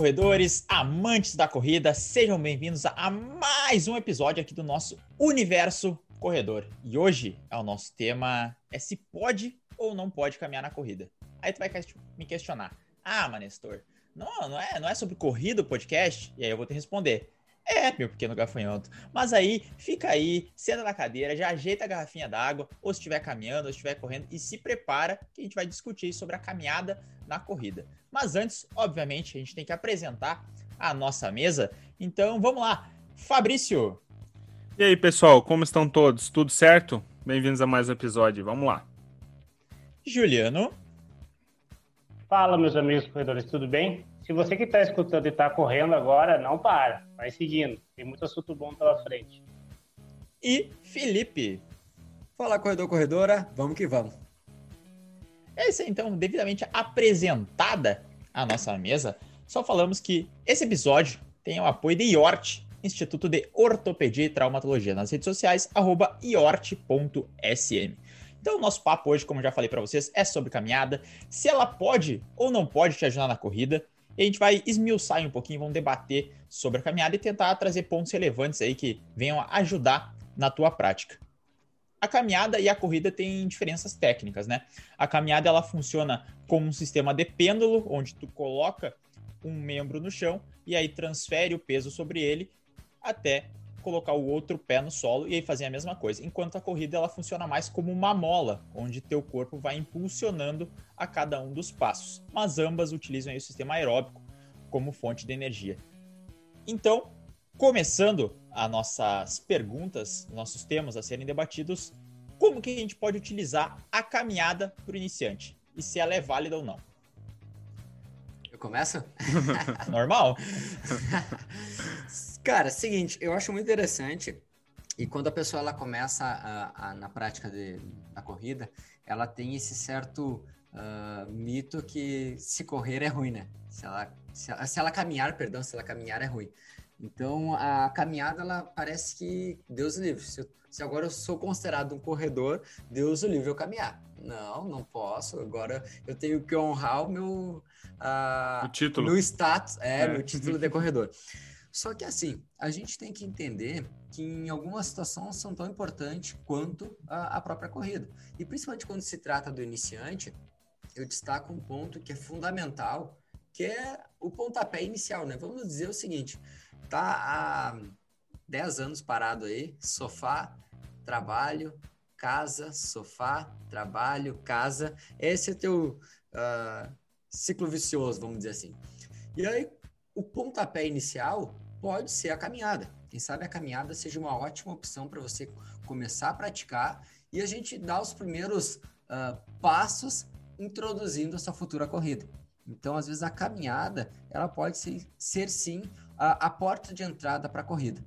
corredores, amantes da corrida, sejam bem-vindos a mais um episódio aqui do nosso Universo Corredor. E hoje é o nosso tema é se pode ou não pode caminhar na corrida. Aí tu vai me questionar: "Ah, Manestor, não, não é, não é sobre corrida o podcast?" E aí eu vou te responder: é, meu pequeno gafanhoto. Mas aí, fica aí, senta na cadeira, já ajeita a garrafinha d'água, ou se estiver caminhando, ou se estiver correndo, e se prepara que a gente vai discutir sobre a caminhada na corrida. Mas antes, obviamente, a gente tem que apresentar a nossa mesa. Então, vamos lá. Fabrício. E aí, pessoal, como estão todos? Tudo certo? Bem-vindos a mais um episódio. Vamos lá. Juliano. Fala, meus amigos corredores, tudo bem? Se você que está escutando e está correndo agora, não para, vai seguindo. Tem muito assunto bom pela frente. E Felipe. Fala, corredor, corredora, vamos que vamos. É isso aí, então, devidamente apresentada a nossa mesa, só falamos que esse episódio tem o apoio de IORT, Instituto de Ortopedia e Traumatologia, nas redes sociais, iort.sm. Então, o nosso papo hoje, como já falei para vocês, é sobre caminhada, se ela pode ou não pode te ajudar na corrida, e a gente vai esmiuçar um pouquinho, vamos debater sobre a caminhada e tentar trazer pontos relevantes aí que venham ajudar na tua prática. A caminhada e a corrida têm diferenças técnicas, né? A caminhada ela funciona como um sistema de pêndulo, onde tu coloca um membro no chão e aí transfere o peso sobre ele até colocar o outro pé no solo e aí fazer a mesma coisa. Enquanto a corrida ela funciona mais como uma mola, onde teu corpo vai impulsionando a cada um dos passos. Mas ambas utilizam o sistema aeróbico como fonte de energia. Então, começando as nossas perguntas, nossos temas a serem debatidos, como que a gente pode utilizar a caminhada para o iniciante e se ela é válida ou não? Eu começo? Normal. Cara, seguinte, eu acho muito interessante. E quando a pessoa ela começa a, a, na prática de, da corrida, ela tem esse certo uh, mito que se correr é ruim, né? Se ela, se ela, se ela caminhar, perdão, se ela caminhar é ruim. Então, a caminhada, ela parece que Deus livre. Se, eu, se, agora eu sou considerado um corredor, Deus o livre eu caminhar. Não, não posso. Agora eu tenho que honrar o meu... Uh, o título. Meu status, é, é. meu título de corredor. Só que assim, a gente tem que entender que em algumas situações são tão importantes quanto a, a, própria corrida. E principalmente quando se trata do iniciante, eu destaco um ponto que é fundamental, que é o pontapé inicial, né? Vamos dizer o seguinte, tá há 10 anos parado aí, sofá, trabalho, casa, sofá, trabalho, casa. Esse é teu uh, ciclo vicioso, vamos dizer assim. E aí, o pontapé inicial pode ser a caminhada. Quem sabe a caminhada seja uma ótima opção para você começar a praticar e a gente dar os primeiros uh, passos introduzindo a sua futura corrida. Então, às vezes, a caminhada ela pode ser, ser sim a, a porta de entrada para a corrida.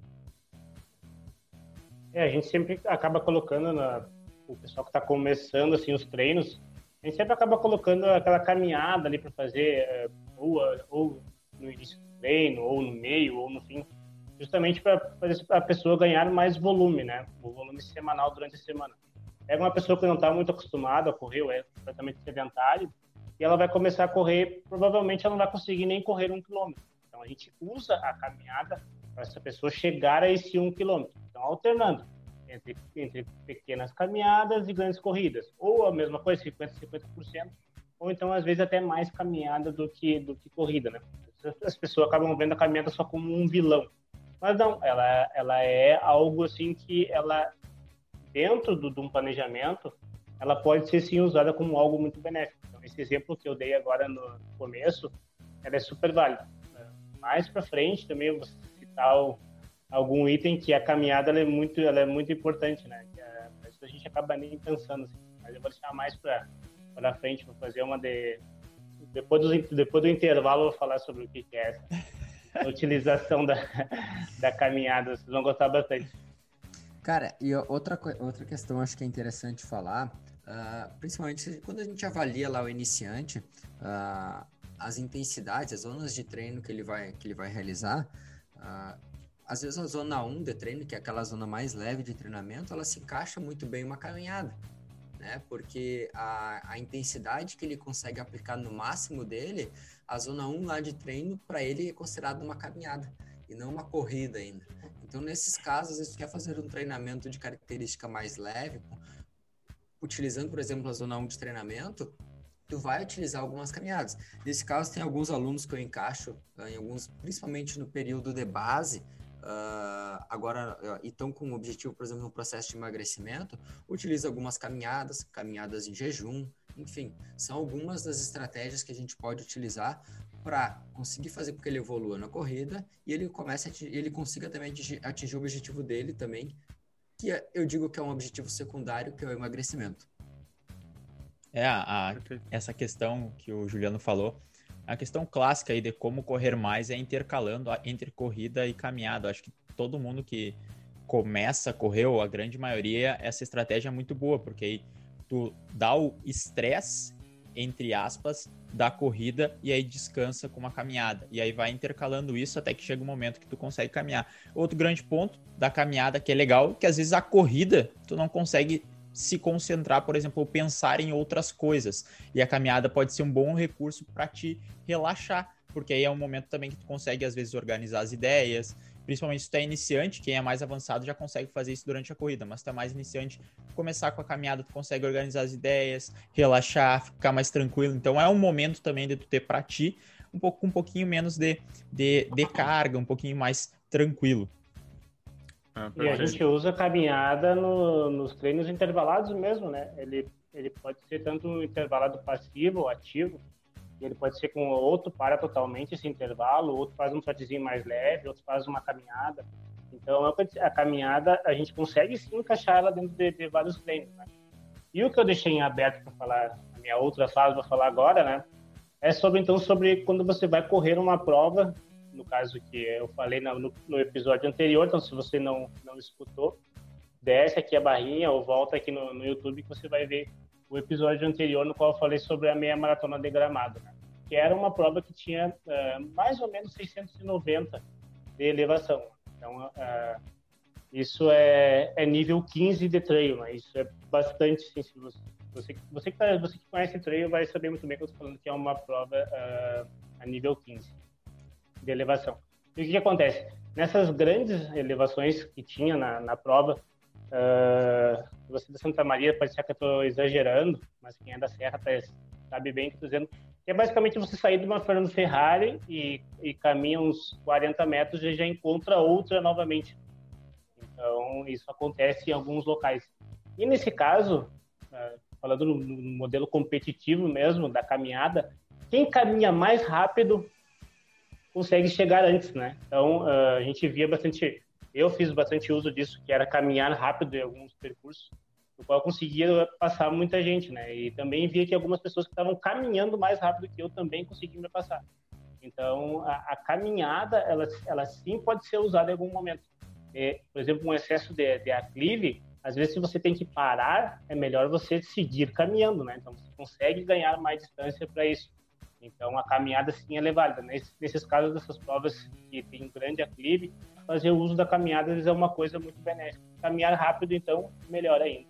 É, a gente sempre acaba colocando na, o pessoal que está começando assim os treinos, a gente sempre acaba colocando aquela caminhada ali para fazer é, ou, ou no início treino, ou no meio, ou no fim, justamente para fazer a pessoa ganhar mais volume, né? O volume semanal durante a semana. Pega uma pessoa que não está muito acostumada a correr, ou é completamente sedentário, e ela vai começar a correr, provavelmente ela não vai conseguir nem correr um quilômetro. Então a gente usa a caminhada para essa pessoa chegar a esse um quilômetro. Então alternando entre, entre pequenas caminhadas e grandes corridas, ou a mesma coisa, 50 50%, ou então às vezes até mais caminhada do que do que corrida, né? As pessoas acabam vendo a caminhada só como um vilão. Mas não, ela, ela é algo assim que ela, dentro do, de um planejamento, ela pode ser sim usada como algo muito benéfico. Então, esse exemplo que eu dei agora no começo, ela é super válida. Mais para frente também eu vou citar algum item que a caminhada é muito, ela é muito importante, né? Que é, a gente acaba nem pensando assim. Mas eu vou deixar mais para para frente, vou fazer uma de depois do, depois do intervalo eu vou falar sobre o que, é essa a utilização da, da caminhada. Vocês vão gostar bastante. Cara, e outra, outra questão acho que é interessante falar, uh, principalmente quando a gente avalia lá o iniciante, uh, as intensidades, as zonas de treino que ele vai, que ele vai realizar, uh, às vezes a zona 1 de treino, que é aquela zona mais leve de treinamento, ela se encaixa muito bem uma caminhada. Né? Porque a, a intensidade que ele consegue aplicar no máximo dele, a zona 1 lá de treino, para ele é considerada uma caminhada e não uma corrida ainda. Então, nesses casos, se quer fazer um treinamento de característica mais leve, utilizando, por exemplo, a zona 1 de treinamento, tu vai utilizar algumas caminhadas. Nesse caso, tem alguns alunos que eu encaixo, uh, em alguns, principalmente no período de base, uh, agora uh, estão com o objetivo, por exemplo, no processo de emagrecimento, utiliza algumas caminhadas, caminhadas em jejum, enfim, são algumas das estratégias que a gente pode utilizar para conseguir fazer com que ele evolua na corrida e ele comece ele consiga também atingir, atingir o objetivo dele também, que é, eu digo que é um objetivo secundário, que é o emagrecimento. É, a, essa questão que o Juliano falou, a questão clássica aí de como correr mais é intercalando entre corrida e caminhada. Acho que todo mundo que começa a correr, ou a grande maioria, essa estratégia é muito boa, porque aí tu dá o estresse, entre aspas, da corrida e aí descansa com uma caminhada. E aí vai intercalando isso até que chega o um momento que tu consegue caminhar. Outro grande ponto da caminhada que é legal, que às vezes a corrida tu não consegue se concentrar, por exemplo, ou pensar em outras coisas. E a caminhada pode ser um bom recurso para te relaxar, porque aí é um momento também que tu consegue às vezes organizar as ideias, principalmente se tu é iniciante, quem é mais avançado já consegue fazer isso durante a corrida, mas se tu é mais iniciante, começar com a caminhada, tu consegue organizar as ideias, relaxar, ficar mais tranquilo. Então é um momento também de tu ter para ti um pouco um pouquinho menos de, de, de carga, um pouquinho mais tranquilo. Ah, e a gente usa a caminhada no, nos treinos intervalados mesmo, né? Ele, ele pode ser tanto intervalado passivo ou ativo. Ele pode ser com outro para totalmente esse intervalo, outro faz um trotezinho mais leve, outro faz uma caminhada. Então, a caminhada, a gente consegue sim encaixar ela dentro de, de vários treinos. Né? E o que eu deixei em aberto para falar, a minha outra fase para falar agora, né? É sobre, então, sobre quando você vai correr uma prova no caso que eu falei no, no, episódio anterior, então se você não, não escutou, desce aqui a barrinha ou volta aqui no, no YouTube que você vai ver o episódio anterior no qual eu falei sobre a meia maratona de gramado, né? que era uma prova que tinha uh, mais ou menos 690 de elevação. Então, uh, isso é, é, nível 15 de trail, né? isso é bastante sim, você, você, que tá, você que conhece trail vai saber muito bem que eu estou falando que é uma prova uh, a nível 15 de elevação. E o que, que acontece? Nessas grandes elevações que tinha na, na prova, uh, você da Santa Maria pode ser que eu estou exagerando, mas quem é da Serra tá, sabe bem que estou dizendo que é basicamente você sair de uma Fernando Ferrari e, e caminha uns 40 metros e já encontra outra novamente. Então, isso acontece em alguns locais. E nesse caso, uh, falando no, no modelo competitivo mesmo, da caminhada, quem caminha mais rápido consegue chegar antes, né? Então, uh, a gente via bastante, eu fiz bastante uso disso, que era caminhar rápido em alguns percursos, no qual eu conseguia passar muita gente, né? E também via que algumas pessoas que estavam caminhando mais rápido que eu também conseguiam me passar. Então, a, a caminhada, ela, ela sim pode ser usada em algum momento. É, por exemplo, um excesso de, de aclive, às vezes se você tem que parar, é melhor você seguir caminhando, né? Então, você consegue ganhar mais distância para isso. Então, a caminhada sim é. Nesses, nesses casos dessas provas que tem um grande aclive, fazer o uso da caminhada é uma coisa muito benéfica. Caminhar rápido, então, melhor ainda.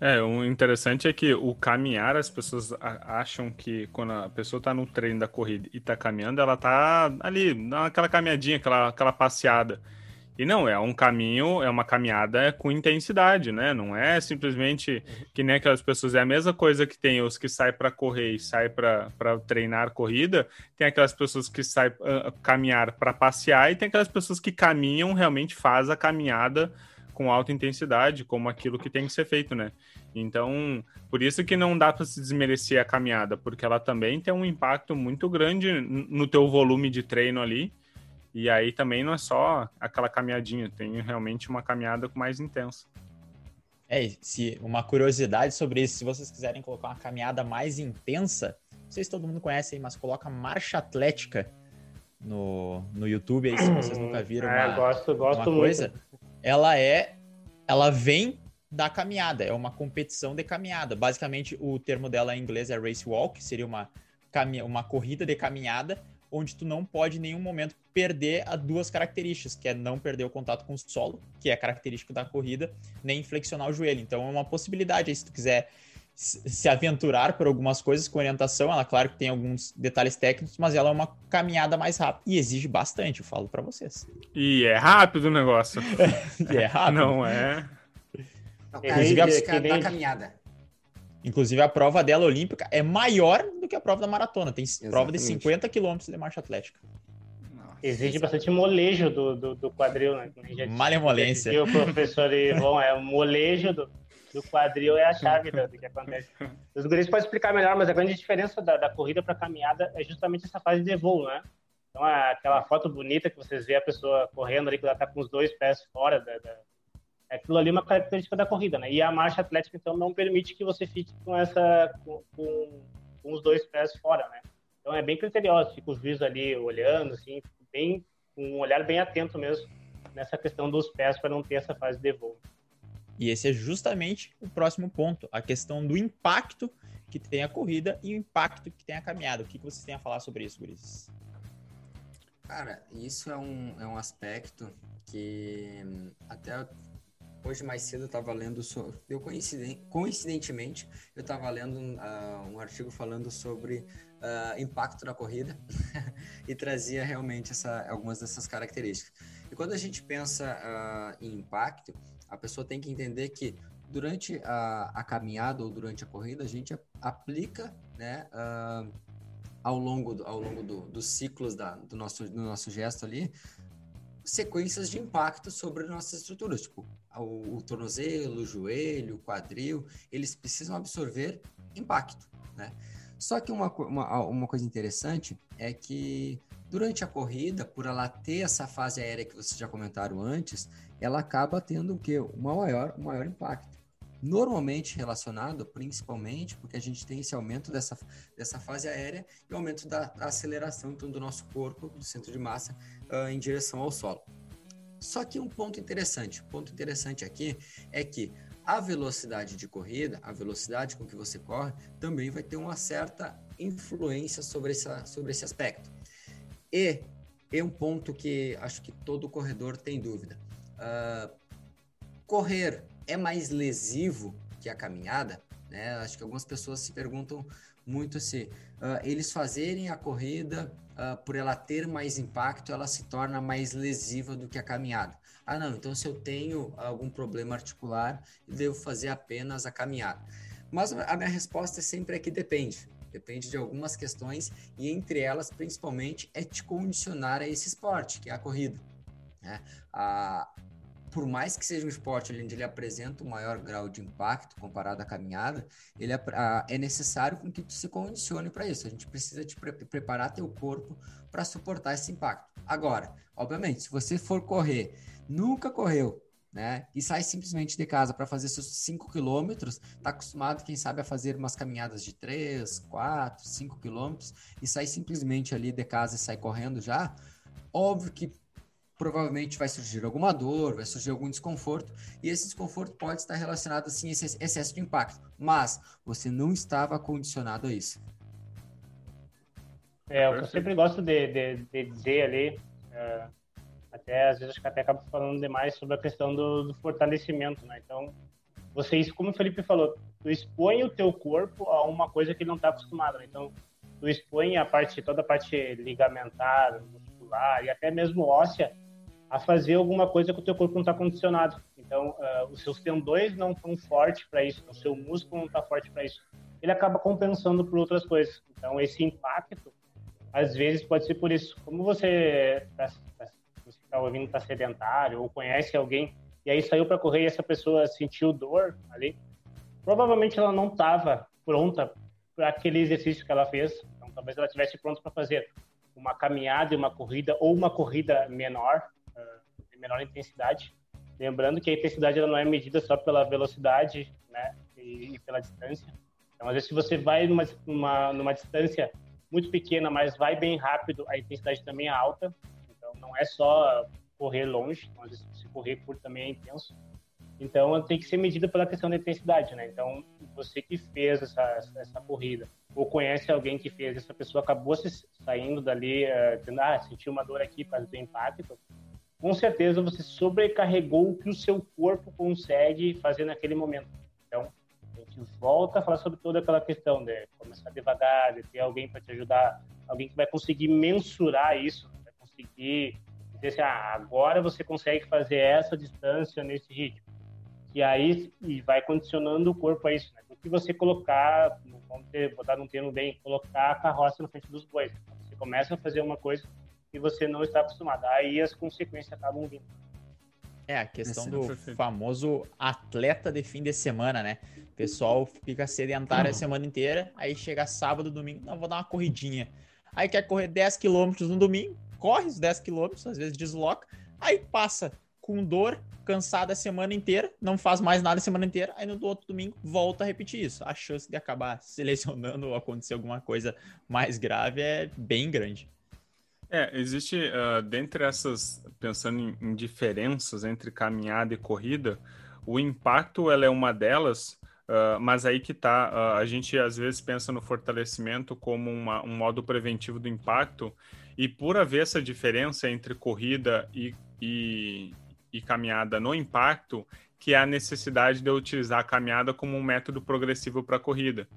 É, o interessante é que o caminhar, as pessoas acham que quando a pessoa está no treino da corrida e está caminhando, ela está ali, naquela caminhadinha, aquela, aquela passeada. E não, é um caminho, é uma caminhada com intensidade, né? Não é simplesmente que nem aquelas pessoas. É a mesma coisa que tem os que saem para correr e saem para treinar corrida, tem aquelas pessoas que saem uh, caminhar para passear e tem aquelas pessoas que caminham, realmente faz a caminhada com alta intensidade, como aquilo que tem que ser feito, né? Então, por isso que não dá para se desmerecer a caminhada, porque ela também tem um impacto muito grande no teu volume de treino ali e aí também não é só aquela caminhadinha, tem realmente uma caminhada mais intensa. É, se uma curiosidade sobre isso, se vocês quiserem colocar uma caminhada mais intensa, não sei se todo mundo conhece aí, mas coloca marcha atlética no, no YouTube aí, se vocês nunca viram é, uma, gosto, gosto uma coisa. Muito. Ela é, ela vem da caminhada, é uma competição de caminhada. Basicamente, o termo dela em inglês é race walk, seria uma, uma corrida de caminhada, onde tu não pode em nenhum momento perder as duas características, que é não perder o contato com o solo, que é característico da corrida, nem flexionar o joelho. Então é uma possibilidade aí, se tu quiser se aventurar por algumas coisas com orientação. Ela, claro que tem alguns detalhes técnicos, mas ela é uma caminhada mais rápida e exige bastante, eu falo para vocês. E é rápido o negócio. e é rápido. Não é. Não, Inclusive, a, da caminhada. Inclusive, a prova dela olímpica é maior do que a prova da maratona. Tem Exatamente. prova de 50 quilômetros de marcha atlética. Exige bastante molejo do, do, do quadril, né? Malemolência. O professor Ivon é o molejo do, do quadril é a chave do, do que acontece. Os guris podem explicar melhor, mas a grande diferença da, da corrida para caminhada é justamente essa fase de voo, né? Então, aquela foto bonita que vocês vê a pessoa correndo ali, que ela está com os dois pés fora da, da... Aquilo ali é uma característica da corrida, né? E a marcha atlética, então, não permite que você fique com essa... com, com, com os dois pés fora, né? Então, é bem criterioso. Fica o juiz ali olhando, assim, bem, com um olhar bem atento mesmo nessa questão dos pés para não ter essa fase de voo. E esse é justamente o próximo ponto, a questão do impacto que tem a corrida e o impacto que tem a caminhada. O que, vocês têm a falar sobre isso, Guris? Cara, isso é um, é um aspecto que até hoje mais cedo eu estava lendo sobre. Eu coincidentemente, eu estava lendo uh, um artigo falando sobre uh, impacto da corrida e trazia realmente essa, algumas dessas características. E quando a gente pensa uh, em impacto, a pessoa tem que entender que durante a, a caminhada ou durante a corrida, a gente aplica, né, ao longo, do, ao longo do, dos ciclos da, do, nosso, do nosso gesto ali, sequências de impacto sobre nossas estruturas, tipo o, o tornozelo, o joelho, o quadril, eles precisam absorver impacto, né? Só que uma, uma, uma coisa interessante é que durante a corrida, por ela ter essa fase aérea que vocês já comentaram antes, ela acaba tendo o quê? Um maior, um maior impacto. Normalmente relacionado, principalmente, porque a gente tem esse aumento dessa, dessa fase aérea e aumento da, da aceleração então, do nosso corpo, do centro de massa, uh, em direção ao solo. Só que um ponto interessante, ponto interessante aqui é que a velocidade de corrida, a velocidade com que você corre, também vai ter uma certa influência sobre, essa, sobre esse aspecto. E é um ponto que acho que todo corredor tem dúvida. Uh, correr é mais lesivo que a caminhada? Né? Acho que algumas pessoas se perguntam muito se uh, eles fazerem a corrida uh, por ela ter mais impacto, ela se torna mais lesiva do que a caminhada. Ah, não, então se eu tenho algum problema articular, devo fazer apenas a caminhada. Mas a minha resposta sempre é que depende. Depende de algumas questões e entre elas, principalmente, é te condicionar a esse esporte, que é a corrida. Né? A, por mais que seja um esporte onde ele apresenta um maior grau de impacto comparado à caminhada, ele é, é necessário com que tu se condicione para isso. A gente precisa te pre preparar teu corpo para suportar esse impacto. Agora, obviamente, se você for correr nunca correu, né? E sai simplesmente de casa para fazer seus 5 quilômetros, tá acostumado, quem sabe, a fazer umas caminhadas de 3, 4, 5 quilômetros e sai simplesmente ali de casa e sai correndo já. Óbvio que provavelmente vai surgir alguma dor, vai surgir algum desconforto, e esse desconforto pode estar relacionado assim a esse excesso de impacto, mas você não estava condicionado a isso. É, o que eu sempre gosto de, de, de dizer ali, é até às vezes acho que até acabo falando demais sobre a questão do, do fortalecimento, né? Então, vocês, como o Felipe falou, tu expõe o teu corpo a uma coisa que ele não está acostumado, né? Então, tu expõe a parte, toda a parte ligamentar, muscular e até mesmo óssea a fazer alguma coisa que o teu corpo não está condicionado. Então, uh, os seus tendões não estão fortes para isso, o seu músculo não está forte para isso. Ele acaba compensando por outras coisas. Então, esse impacto, às vezes, pode ser por isso. Como você está tá está ouvindo está sedentário ou conhece alguém e aí saiu para correr e essa pessoa sentiu dor ali, provavelmente ela não estava pronta para aquele exercício que ela fez. Então, talvez ela estivesse pronta para fazer uma caminhada e uma corrida ou uma corrida menor, menor intensidade. Lembrando que a intensidade ela não é medida só pela velocidade, né, e, e pela distância. Então, às vezes, se você vai numa, numa, numa distância muito pequena, mas vai bem rápido, a intensidade também é alta. Então, não é só correr longe, então, às vezes, se correr curto também é intenso. Então, tem que ser medida pela questão da intensidade, né? Então, você que fez essa, essa corrida, ou conhece alguém que fez, essa pessoa acabou se saindo dali, uh, dizendo, ah, sentiu uma dor aqui por causa impacto, com certeza você sobrecarregou o que o seu corpo consegue fazer naquele momento. Então, a gente volta a falar sobre toda aquela questão de começar devagar, de ter alguém para te ajudar, alguém que vai conseguir mensurar isso, vai conseguir dizer assim, ah, agora você consegue fazer essa distância nesse ritmo e aí e vai condicionando o corpo a isso. Né? O que você colocar, vamos ter, botar num termo bem, colocar a carroça na frente dos bois. Você começa a fazer uma coisa que você não está acostumado. Aí as consequências acabam vindo. É, a questão Esse do famoso atleta de fim de semana, né? O pessoal fica sedentário uhum. a semana inteira, aí chega sábado, domingo, não, vou dar uma corridinha. Aí quer correr 10 quilômetros no domingo, corre os 10 quilômetros, às vezes desloca, aí passa com dor, cansado a semana inteira, não faz mais nada a semana inteira, aí no outro domingo volta a repetir isso. A chance de acabar selecionando ou acontecer alguma coisa mais grave é bem grande. É, existe, uh, dentre essas, pensando em, em, diferenças entre caminhada e corrida, o impacto ela é uma delas, uh, mas aí que tá, uh, a gente às vezes pensa no fortalecimento como uma, um modo preventivo do impacto, e por haver essa diferença entre corrida e, e, e caminhada no impacto, que é a necessidade de eu utilizar a caminhada como um método progressivo para a corrida.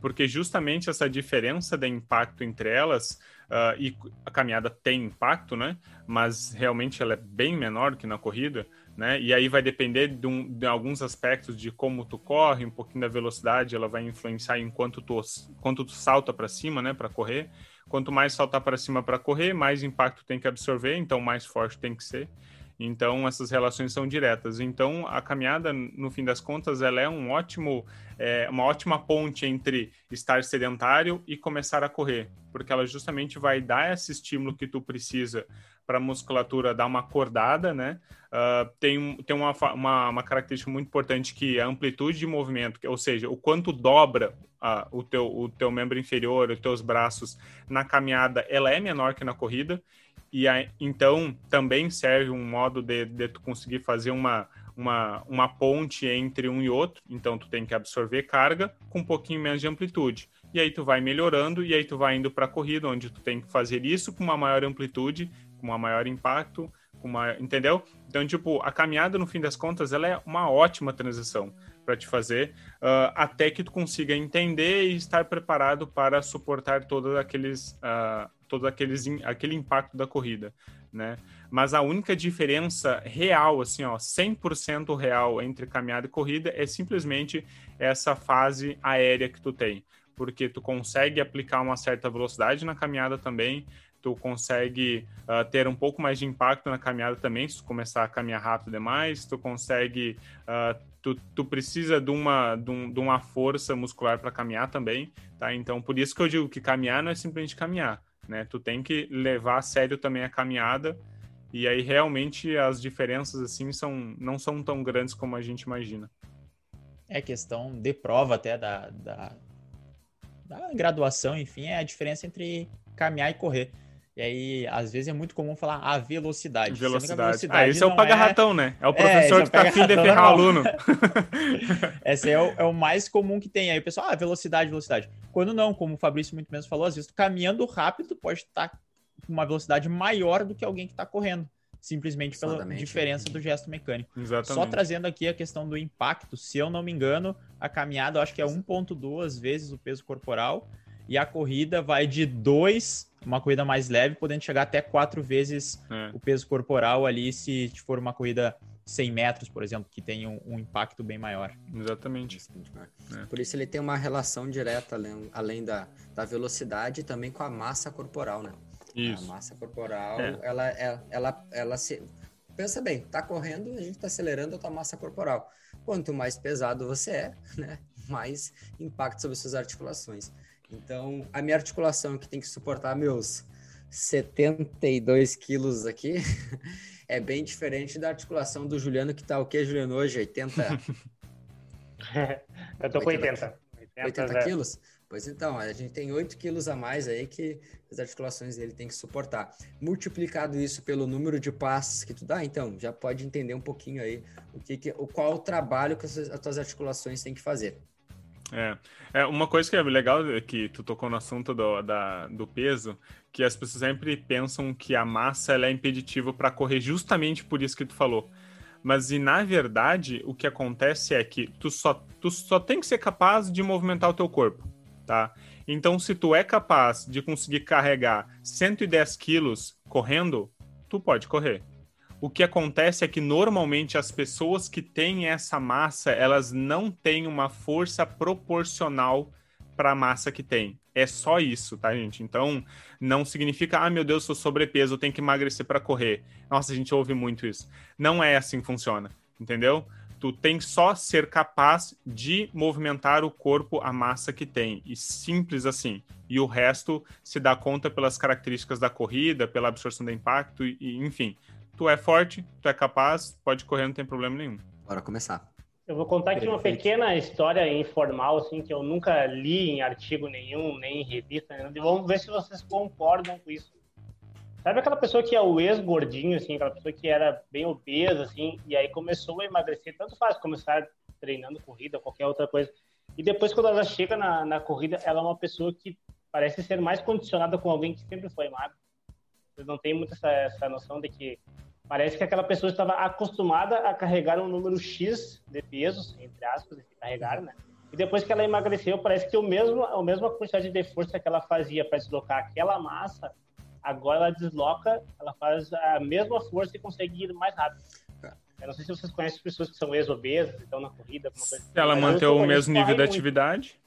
Porque justamente essa diferença de impacto entre elas, uh, e a caminhada tem impacto, né? Mas realmente ela é bem menor que na corrida, né? E aí vai depender de, um, de alguns aspectos de como tu corre, um pouquinho da velocidade, ela vai influenciar em quanto tu, quanto tu salta para cima, né? Para correr. Quanto mais saltar para cima para correr, mais impacto tem que absorver, então mais forte tem que ser. Então, essas relações são diretas. Então, a caminhada, no fim das contas, ela é um ótimo, é, uma ótima ponte entre estar sedentário e começar a correr, porque ela justamente vai dar esse estímulo que tu precisa para a musculatura dar uma acordada, né? Uh, tem tem uma, uma, uma, característica muito importante que é a amplitude de movimento, ou seja, o quanto dobra uh, o, teu, o teu membro inferior, os teus braços na caminhada, ela é menor que na corrida, e então também serve um modo de, de tu conseguir fazer uma, uma, uma ponte entre um e outro. Então tu tem que absorver carga com um pouquinho menos de amplitude. E aí tu vai melhorando e aí tu vai indo para a corrida, onde tu tem que fazer isso com uma maior amplitude, com uma maior impacto, com uma, entendeu? Então, tipo, a caminhada, no fim das contas, ela é uma ótima transição para te fazer, uh, até que tu consiga entender e estar preparado para suportar todos aqueles, uh, todo aqueles, aquele impacto da corrida, né? Mas a única diferença real, assim, ó, 100% real entre caminhada e corrida é simplesmente essa fase aérea que tu tem, porque tu consegue aplicar uma certa velocidade na caminhada também, tu consegue uh, ter um pouco mais de impacto na caminhada também, se tu começar a caminhar rápido demais, tu consegue, uh, tu, tu precisa de uma, de, um, de uma força muscular para caminhar também, tá? Então, por isso que eu digo que caminhar não é simplesmente caminhar, né? Tu tem que levar a sério também a caminhada, e aí realmente as diferenças, assim, são, não são tão grandes como a gente imagina. É questão de prova até da, da, da graduação, enfim, é a diferença entre caminhar e correr. E aí, às vezes, é muito comum falar a velocidade. Velocidade. velocidade ah, esse é o paga-ratão, é... né? É o professor é, que tá afim de ferrar o aluno. esse é o, é o, mais comum que tem. Aí o pessoal, ah, velocidade, velocidade. Quando não, como o Fabrício muito menos falou, às vezes, caminhando rápido pode estar com uma velocidade maior do que alguém que está correndo. Simplesmente pela Exatamente. diferença do gesto mecânico. Exatamente. Só trazendo aqui a questão do impacto, se eu não me engano, a caminhada eu acho que é 1,2 vezes o peso corporal e a corrida vai de 2, uma corrida mais leve, podendo chegar até quatro vezes é. o peso corporal ali, se for uma corrida 100 metros, por exemplo, que tem um, um impacto bem maior. Exatamente. É. Por isso ele tem uma relação direta, além, além da, da velocidade, também com a massa corporal, né? Isso. A massa corporal, é. ela, ela, é, ela, ela se... Pensa bem, tá correndo, a gente está acelerando a tua massa corporal. Quanto mais pesado você é, né, mais impacto sobre suas articulações. Então, a minha articulação que tem que suportar meus 72 quilos aqui é bem diferente da articulação do Juliano, que tá o que, Juliano, hoje? 80? Eu tô 80, com 80. 80, 80 quilos? Pois então, a gente tem 8 quilos a mais aí que as articulações dele tem que suportar. Multiplicado isso pelo número de passos que tu dá, então já pode entender um pouquinho aí o que, que o qual o trabalho que as, as tuas articulações têm que fazer. É. é, uma coisa que é legal é que tu tocou no assunto do, da, do peso, que as pessoas sempre pensam que a massa ela é impeditiva para correr justamente por isso que tu falou. Mas e na verdade, o que acontece é que tu só, tu só tem que ser capaz de movimentar o teu corpo, tá? Então, se tu é capaz de conseguir carregar 110 quilos correndo, tu pode correr. O que acontece é que normalmente as pessoas que têm essa massa, elas não têm uma força proporcional para a massa que tem. É só isso, tá, gente? Então, não significa, ah, meu Deus, sou sobrepeso, tenho que emagrecer para correr. Nossa, a gente ouve muito isso. Não é assim que funciona, entendeu? Tu tem só ser capaz de movimentar o corpo, a massa que tem. E simples assim. E o resto se dá conta pelas características da corrida, pela absorção do impacto, e, enfim. Tu é forte, tu é capaz, pode correr, não tem problema nenhum. Bora começar. Eu vou contar aqui uma pequena história informal, assim, que eu nunca li em artigo nenhum, nem em revista. Né? Vamos ver se vocês concordam com isso. Sabe aquela pessoa que é o ex-gordinho, assim, aquela pessoa que era bem obesa, assim, e aí começou a emagrecer, tanto faz começar treinando corrida, qualquer outra coisa. E depois, quando ela chega na, na corrida, ela é uma pessoa que parece ser mais condicionada com alguém que sempre foi magro. Vocês não têm muito essa, essa noção de que Parece que aquela pessoa estava acostumada a carregar um número X de pesos, entre aspas, de carregar, né? E depois que ela emagreceu, parece que o mesmo, a mesma quantidade de força que ela fazia para deslocar aquela massa, agora ela desloca, ela faz a mesma força e consegue ir mais rápido. Eu não sei se vocês conhecem pessoas que são ex-obesas, estão na corrida, alguma coisa. Ela assim. mantém o mesmo nível de atividade.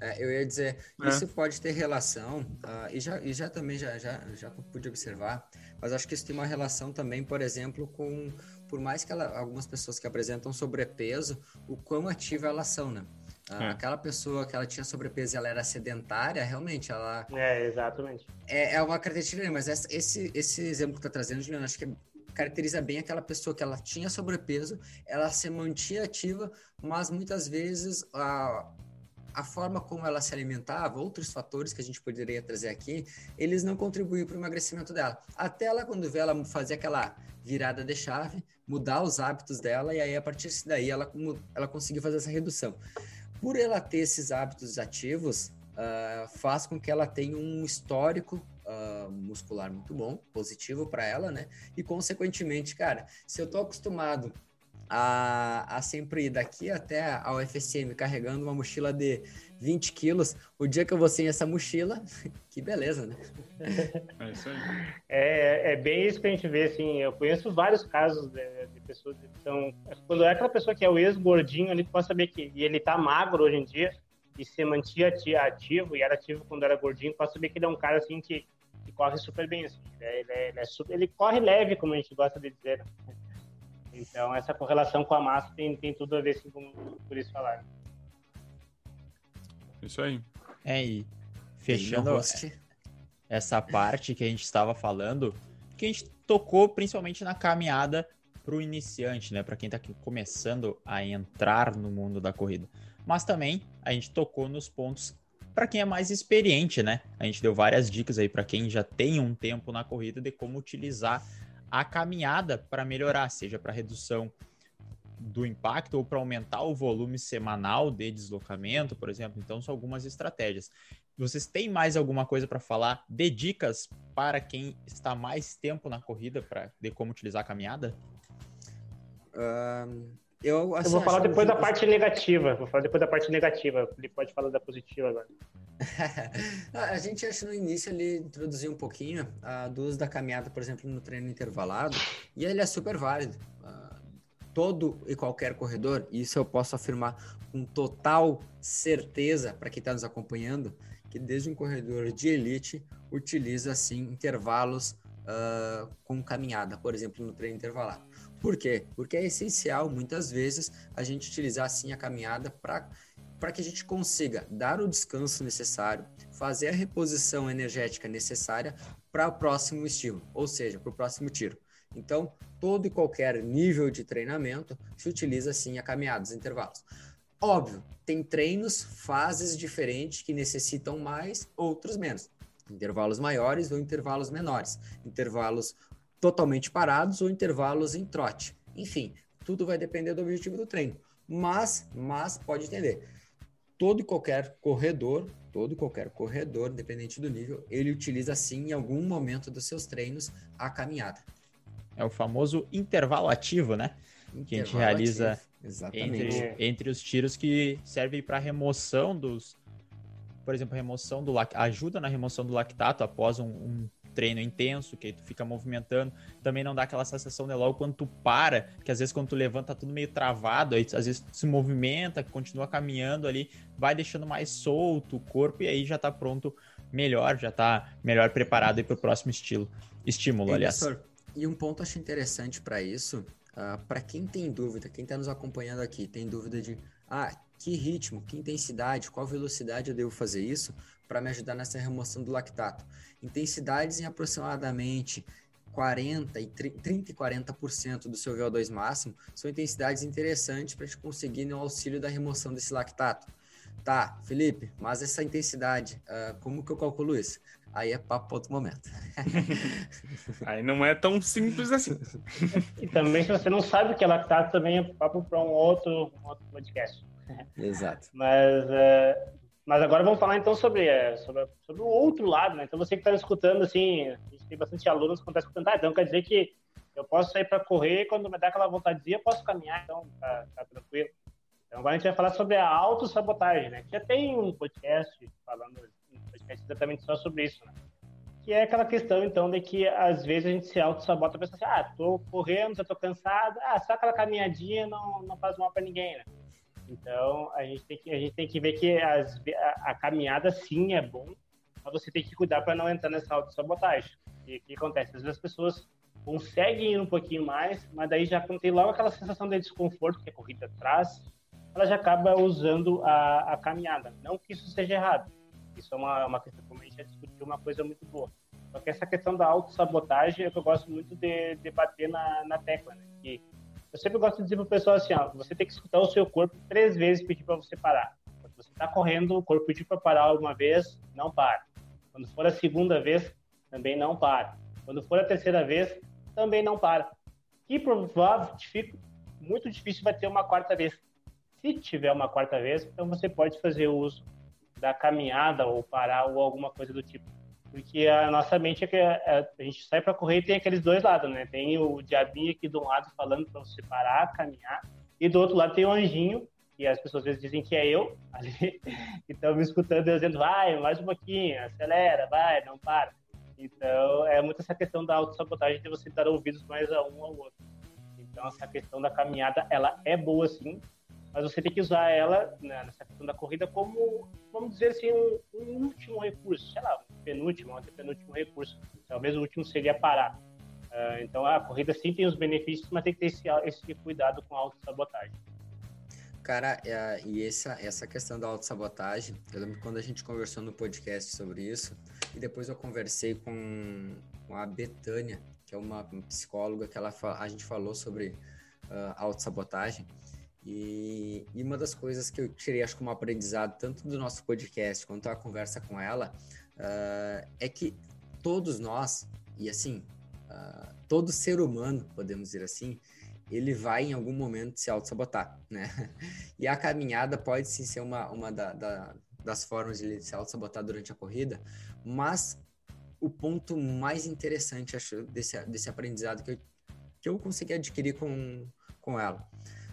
É, eu ia dizer, é. isso pode ter relação, uh, e, já, e já também já, já, já pude observar, mas acho que isso tem uma relação também, por exemplo, com, por mais que ela, algumas pessoas que apresentam sobrepeso, o quão ativa elas são, né? Uh, é. Aquela pessoa que ela tinha sobrepeso e ela era sedentária, realmente, ela... É, exatamente. É, é uma característica, mas essa, esse, esse exemplo que tá trazendo, Juliana, acho que caracteriza bem aquela pessoa que ela tinha sobrepeso, ela se mantinha ativa, mas muitas vezes a a forma como ela se alimentava, outros fatores que a gente poderia trazer aqui, eles não contribuíam para o emagrecimento dela. Até ela, quando vê ela fazer aquela virada de chave, mudar os hábitos dela, e aí a partir daí ela, ela conseguiu fazer essa redução. Por ela ter esses hábitos ativos, uh, faz com que ela tenha um histórico uh, muscular muito bom, positivo para ela, né? E consequentemente, cara, se eu tô acostumado a, a sempre ir daqui até a UFSM carregando uma mochila de 20 quilos. O dia que eu vou sem essa mochila, que beleza, né? É isso aí. É, é bem isso que a gente vê, assim. Eu conheço vários casos de, de pessoas que são. Quando é aquela pessoa que é o ex-gordinho tu pode saber que e ele tá magro hoje em dia e se mantinha ativo e era ativo quando era gordinho, pode saber que ele é um cara assim que, que corre super bem. Assim. Ele, é, ele, é super, ele corre leve, como a gente gosta de dizer. Né? Então, essa correlação com a massa tem, tem tudo a ver assim, com por isso falar. Isso aí. É, e fechando essa parte que a gente estava falando, que a gente tocou principalmente na caminhada para o iniciante, né? Para quem está começando a entrar no mundo da corrida. Mas também a gente tocou nos pontos para quem é mais experiente, né? A gente deu várias dicas aí para quem já tem um tempo na corrida de como utilizar a caminhada para melhorar, seja para redução do impacto ou para aumentar o volume semanal de deslocamento, por exemplo. Então, são algumas estratégias. Vocês têm mais alguma coisa para falar de dicas para quem está mais tempo na corrida para de como utilizar a caminhada? Uh, eu, assim, eu, vou falar depois da parte negativa. Vou falar depois da parte negativa. Ele pode falar da positiva agora. a gente acha no início ele introduzir um pouquinho uh, do uso da caminhada, por exemplo, no treino intervalado, e ele é super válido. Uh, todo e qualquer corredor, e isso eu posso afirmar com total certeza para quem está nos acompanhando, que desde um corredor de elite utiliza assim intervalos uh, com caminhada, por exemplo, no treino intervalado. Por quê? Porque é essencial, muitas vezes, a gente utilizar assim a caminhada para que a gente consiga dar o descanso necessário, fazer a reposição energética necessária para o próximo estímulo, ou seja, para o próximo tiro. Então, todo e qualquer nível de treinamento se utiliza sim a caminhadas, intervalos. Óbvio, tem treinos, fases diferentes que necessitam mais, outros menos. Intervalos maiores ou intervalos menores. Intervalos totalmente parados ou intervalos em trote. Enfim, tudo vai depender do objetivo do treino. Mas, mas pode entender, todo e qualquer corredor, todo e qualquer corredor, independente do nível, ele utiliza sim em algum momento dos seus treinos a caminhada. É o famoso intervalo ativo, né? Intervalo que a gente realiza ativo. Exatamente. Entre, entre os tiros que servem para remoção dos, por exemplo, remoção do ajuda na remoção do lactato após um, um treino intenso, que tu fica movimentando, também não dá aquela sensação de logo quando tu para, que às vezes quando tu levanta tá tudo meio travado, aí às vezes tu se movimenta, continua caminhando ali, vai deixando mais solto o corpo e aí já tá pronto melhor, já tá melhor preparado para o próximo estilo, estímulo, aliás. Professor, e um ponto acho interessante para isso, uh, ah, para quem tem dúvida, quem está nos acompanhando aqui, tem dúvida de ah, que ritmo, que intensidade, qual velocidade eu devo fazer isso para me ajudar nessa remoção do lactato. Intensidades em aproximadamente 40 e 30 e 40% do seu VO2 máximo são intensidades interessantes para te conseguir no auxílio da remoção desse lactato. Tá, Felipe, mas essa intensidade, uh, como que eu calculo isso? Aí é papo para outro momento. Aí não é tão simples assim. E também, se você não sabe o que é lactato, também é papo para um outro, um outro podcast. Exato. Mas, uh, mas agora vamos falar então sobre, uh, sobre, sobre, o outro lado, né? Então você que está escutando, assim, a gente tem bastante alunos que estão escutando, ah, então quer dizer que eu posso sair para correr quando me dá aquela vontadezinha, eu posso caminhar, então tá, tá tranquilo. Então agora a gente vai falar sobre a autossabotagem, né? Já tem um podcast falando um podcast exatamente só sobre isso, né? Que é aquela questão, então, de que às vezes a gente se auto-sabota, pensa assim, ah, tô correndo, já tô cansado, ah, só aquela caminhadinha não, não faz mal para ninguém, né? Então, a gente tem que, a gente tem que ver que as, a, a caminhada sim é bom, mas você tem que cuidar para não entrar nessa autossabotagem. E o que acontece? Às vezes as pessoas conseguem ir um pouquinho mais, mas daí já tem logo aquela sensação de desconforto que a corrida traz, ela já acaba usando a, a caminhada. Não que isso seja errado. Isso é uma, uma questão, como a gente já discutiu, uma coisa muito boa. Só que essa questão da autossabotagem é que eu gosto muito de, de bater na, na tecla, né? Que eu sempre gosto de dizer para o pessoal assim, ó, você tem que escutar o seu corpo três vezes pedir para você parar. Quando você está correndo, o corpo pediu para parar uma vez, não para. Quando for a segunda vez, também não para. Quando for a terceira vez, também não para. E provável, muito difícil vai ter uma quarta vez. Se tiver uma quarta vez, então você pode fazer uso da caminhada ou parar ou alguma coisa do tipo. Porque a nossa mente é que a, é, a gente sai para correr e tem aqueles dois lados, né? Tem o diabinho aqui de um lado falando para você parar, caminhar, e do outro lado tem o anjinho, e as pessoas às vezes dizem que é eu, ali, que estão me escutando dizendo, vai, mais um pouquinho, acelera, vai, não para. Então, é muito essa questão da autossabotagem de você dar ouvidos mais a um ao outro. Então, essa questão da caminhada, ela é boa sim, mas você tem que usar ela né, nessa questão da corrida como, vamos dizer assim, um, um último recurso, sei lá, penúltimo, um penúltimo recurso. Talvez o último seria parar. Uh, então a corrida sim tem os benefícios, mas tem que ter esse, esse cuidado com a autossabotagem. Cara, é, e essa, essa questão da autossabotagem, eu lembro quando a gente conversou no podcast sobre isso, e depois eu conversei com, com a Betânia, que é uma psicóloga, que ela, a gente falou sobre uh, autossabotagem, e, e, uma das coisas que eu tirei, acho, como aprendizado, tanto do nosso podcast quanto a conversa com ela, uh, é que todos nós, e assim, uh, todo ser humano, podemos dizer assim, ele vai em algum momento se auto-sabotar, né? E a caminhada pode sim ser uma, uma da, da, das formas de ele se auto-sabotar durante a corrida, mas o ponto mais interessante, acho, desse, desse aprendizado que eu, que eu consegui adquirir com, com ela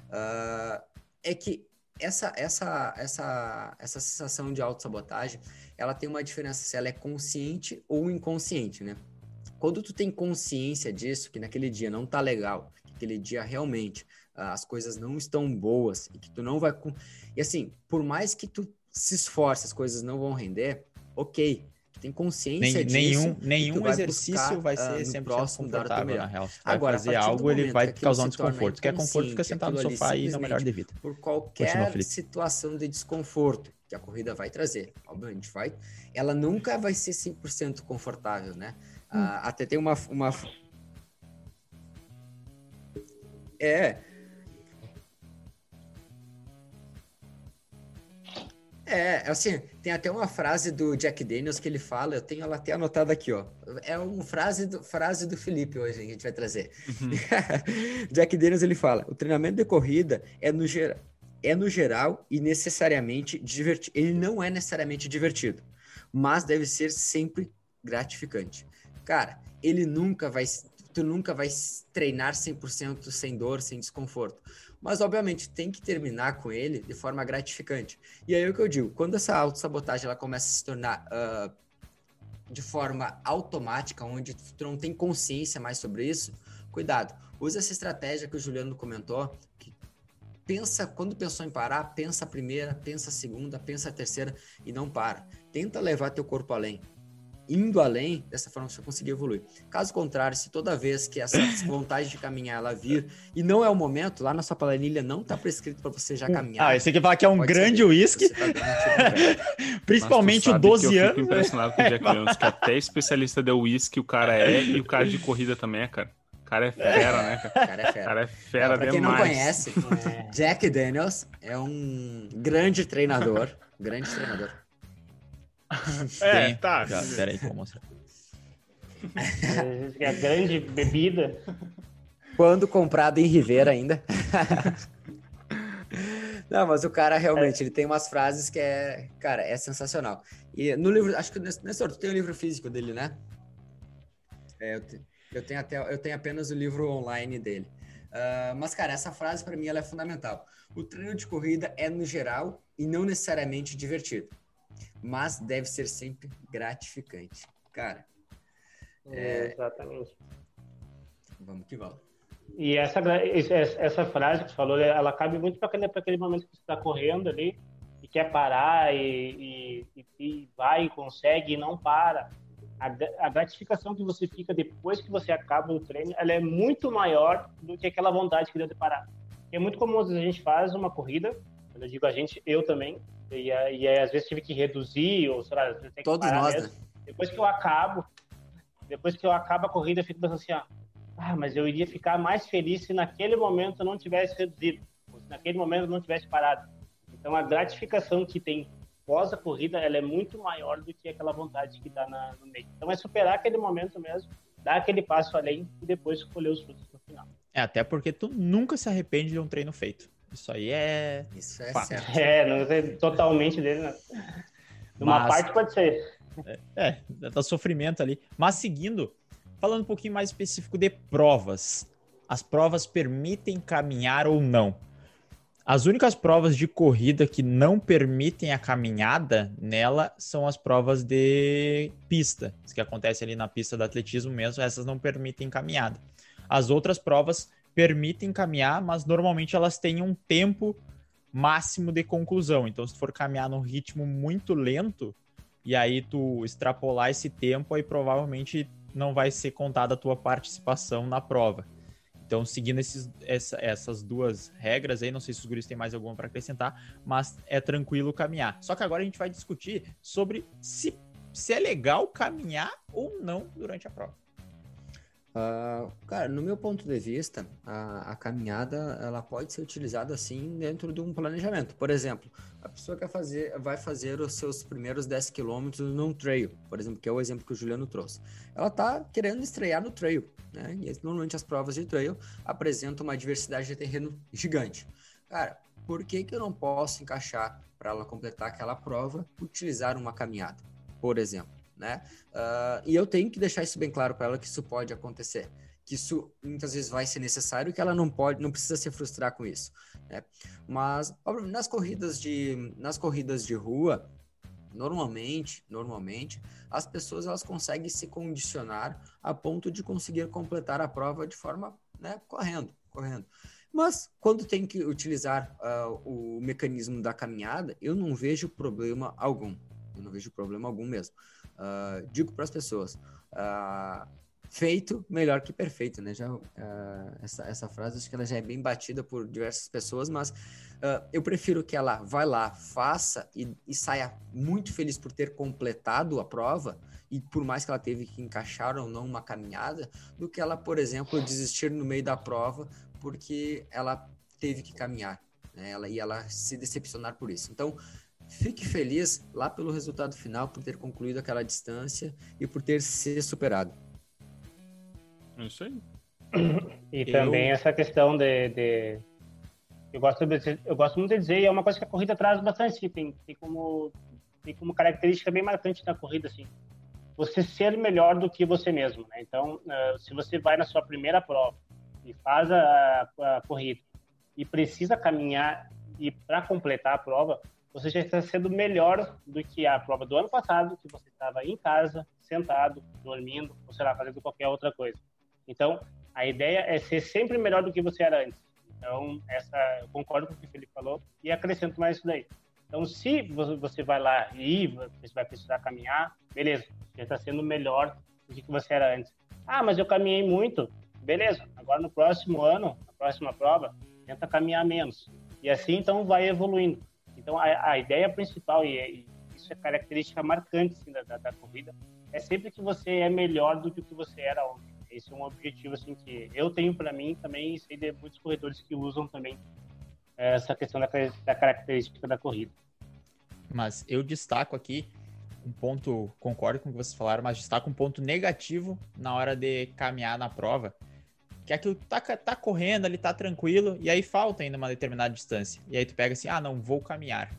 uh, é que essa, essa, essa, essa sensação de autossabotagem, ela tem uma diferença se ela é consciente ou inconsciente, né? Quando tu tem consciência disso, que naquele dia não tá legal, que aquele dia realmente uh, as coisas não estão boas e que tu não vai... E assim, por mais que tu se esforce, as coisas não vão render, ok, tem consciência Nem, disso. Nenhum, nenhum exercício buscar, vai ser uh, sempre próximo confortável, na real. Agora, fazer algo, ele vai causar um desconforto. Quer conforto, fica sentado no sofá e não melhor devido. Por qualquer situação de desconforto que a corrida vai trazer, obviamente vai, ela nunca vai ser 100% confortável, né? Hum. Uh, até tem uma, uma... É, É, assim, tem até uma frase do Jack Daniels que ele fala, eu tenho ela até anotada aqui, ó. É uma frase do, frase do Felipe hoje que a gente vai trazer. Uhum. Jack Daniels ele fala: o treinamento de corrida é no, ger é no geral e necessariamente divertido. Ele não é necessariamente divertido, mas deve ser sempre gratificante. Cara, ele nunca vai. Tu nunca vai treinar 100% sem dor, sem desconforto mas obviamente tem que terminar com ele de forma gratificante. E aí é o que eu digo, quando essa autossabotagem ela começa a se tornar uh, de forma automática, onde tu não tem consciência mais sobre isso, cuidado. Use essa estratégia que o Juliano comentou, que pensa, quando pensou em parar, pensa a primeira, pensa a segunda, pensa a terceira e não para. Tenta levar teu corpo além indo além, dessa forma você conseguir evoluir. Caso contrário, se toda vez que essa vontade de caminhar ela vir e não é o momento, lá na sua planilha não está prescrito para você já caminhar. Ah, esse aqui fala que é um grande uísque. Tá Principalmente o 12 anos. Eu fico impressionado com o Jack Jones, que até especialista de uísque o cara é e o cara de corrida também é, cara. O cara é fera, né, cara? O cara é fera. cara é fera é, pra quem não conhece, Jack Daniels é um grande treinador, grande treinador. É, Tem, tá. Já, pera aí, vou mostrar. É a grande bebida. Quando comprado em Rivera ainda. Não, mas o cara realmente, ele tem umas frases que é, cara, é sensacional. E no livro, acho que Nestor, tu tem o livro físico dele, né? É, eu, te, eu, tenho até, eu tenho apenas o livro online dele. Uh, mas, cara, essa frase para mim ela é fundamental. O treino de corrida é no geral e não necessariamente divertido mas deve ser sempre gratificante. Cara. É... Exatamente. Vamos que vamos. E essa, essa frase que você falou, ela cabe muito para aquele, aquele momento que você está correndo ali e quer parar e, e, e vai e consegue e não para. A, a, gratificação que você fica depois que você acaba o treino, ela é muito maior do que aquela vontade que deu de parar. é muito comum, às vezes, a gente faz uma corrida, quando eu digo a gente, eu também, e, e aí, às vezes tive que reduzir, ou sei lá, tem que Todos nós, mesmo. Né? Depois que eu acabo, depois que eu acabo a corrida, eu fico pensando assim, ó, ah, mas eu iria ficar mais feliz se naquele momento eu não tivesse reduzido, se naquele momento eu não tivesse parado. Então a gratificação que tem pós a corrida, ela é muito maior do que aquela vontade que dá na, no meio. Então é superar aquele momento mesmo, dar aquele passo além e depois colher os frutos no final. É, até porque tu nunca se arrepende de um treino feito. Isso aí é. Isso é fato. certo. É, não sei totalmente dele, né? Uma Mas... parte pode ser. É, é, dá sofrimento ali. Mas seguindo, falando um pouquinho mais específico de provas. As provas permitem caminhar ou não? As únicas provas de corrida que não permitem a caminhada nela são as provas de pista, que acontecem ali na pista do atletismo mesmo, essas não permitem caminhada. As outras provas permitem caminhar, mas normalmente elas têm um tempo máximo de conclusão. Então, se for caminhar num ritmo muito lento, e aí tu extrapolar esse tempo, aí provavelmente não vai ser contada a tua participação na prova. Então, seguindo esses, essa, essas duas regras aí, não sei se os guris têm mais alguma para acrescentar, mas é tranquilo caminhar. Só que agora a gente vai discutir sobre se, se é legal caminhar ou não durante a prova. Uh, cara, no meu ponto de vista, a, a, caminhada ela pode ser utilizada assim dentro de um planejamento. Por exemplo, a pessoa quer fazer, vai fazer os seus primeiros 10 quilômetros num trail, por exemplo, que é o exemplo que o Juliano trouxe. Ela está querendo estrear no trail, né? E normalmente as provas de trail apresentam uma diversidade de terreno gigante. Cara, por que, que eu não posso encaixar para ela completar aquela prova, utilizar uma caminhada, por exemplo? Né? Uh, e eu tenho que deixar isso bem claro para ela que isso pode acontecer, que isso muitas vezes vai ser necessário, que ela não pode, não precisa se frustrar com isso, né? Mas nas corridas de, nas corridas de rua, normalmente, normalmente, as pessoas elas conseguem se condicionar a ponto de conseguir completar a prova de forma, né, correndo, correndo. Mas quando tem que utilizar uh, o mecanismo da caminhada, eu não vejo problema algum. Eu não vejo problema algum mesmo. Uh, digo para as pessoas, uh, feito melhor que perfeito, né? Já, uh, essa, essa frase acho que ela já é bem batida por diversas pessoas, mas eu prefiro que ela vá lá, faça e, e, saia muito feliz por ter completado a prova e por mais que ela teve que encaixar ou não uma caminhada, do que ela, por exemplo, desistir no meio da prova porque ela teve que caminhar, né? Ela e ela se decepcionar por isso. Então fique feliz lá pelo resultado final, por ter concluído aquela distância e por ter se superado. É isso aí. E eu... também essa questão de, de, Eu, gosto de, eu gosto muito de dizer, e é uma coisa que a corrida traz bastante, tem, tem, como, tem como característica bem marcante na corrida, assim, você ser melhor do que você mesmo. Né? Então, uh, se você vai na sua primeira prova e faz a, a corrida e precisa caminhar e para completar a prova, você já está sendo melhor do que a prova do ano passado, que você estava em casa, sentado, dormindo, ou sei lá, fazendo qualquer outra coisa. Então, a ideia é ser sempre melhor do que você era antes. Então, essa, eu concordo com o que o Felipe falou e acrescento mais isso daí. Então, se você vai lá e você vai precisar caminhar, beleza, já está sendo melhor do que você era antes. Ah, mas eu caminhei muito. Beleza, agora no próximo ano, na próxima prova, tenta caminhar menos. E assim, então, vai evoluindo. Então, a, a ideia principal, e, e, isso é característica marcante assim, da, da, da corrida, é sempre que você é melhor do que o que você era ontem. Esse é um objetivo assim que eu tenho para mim também e sei de muitos corredores que usam também eh, essa questão da, da característica da corrida. Mas eu destaco aqui um ponto, concordo com o que vocês falaram, mas destaco um ponto negativo na hora de caminhar na prova, que é aquilo tá, tá correndo ali, tá tranquilo, e aí falta ainda uma determinada distância. E aí tu pega assim, ah, não, vou caminhar.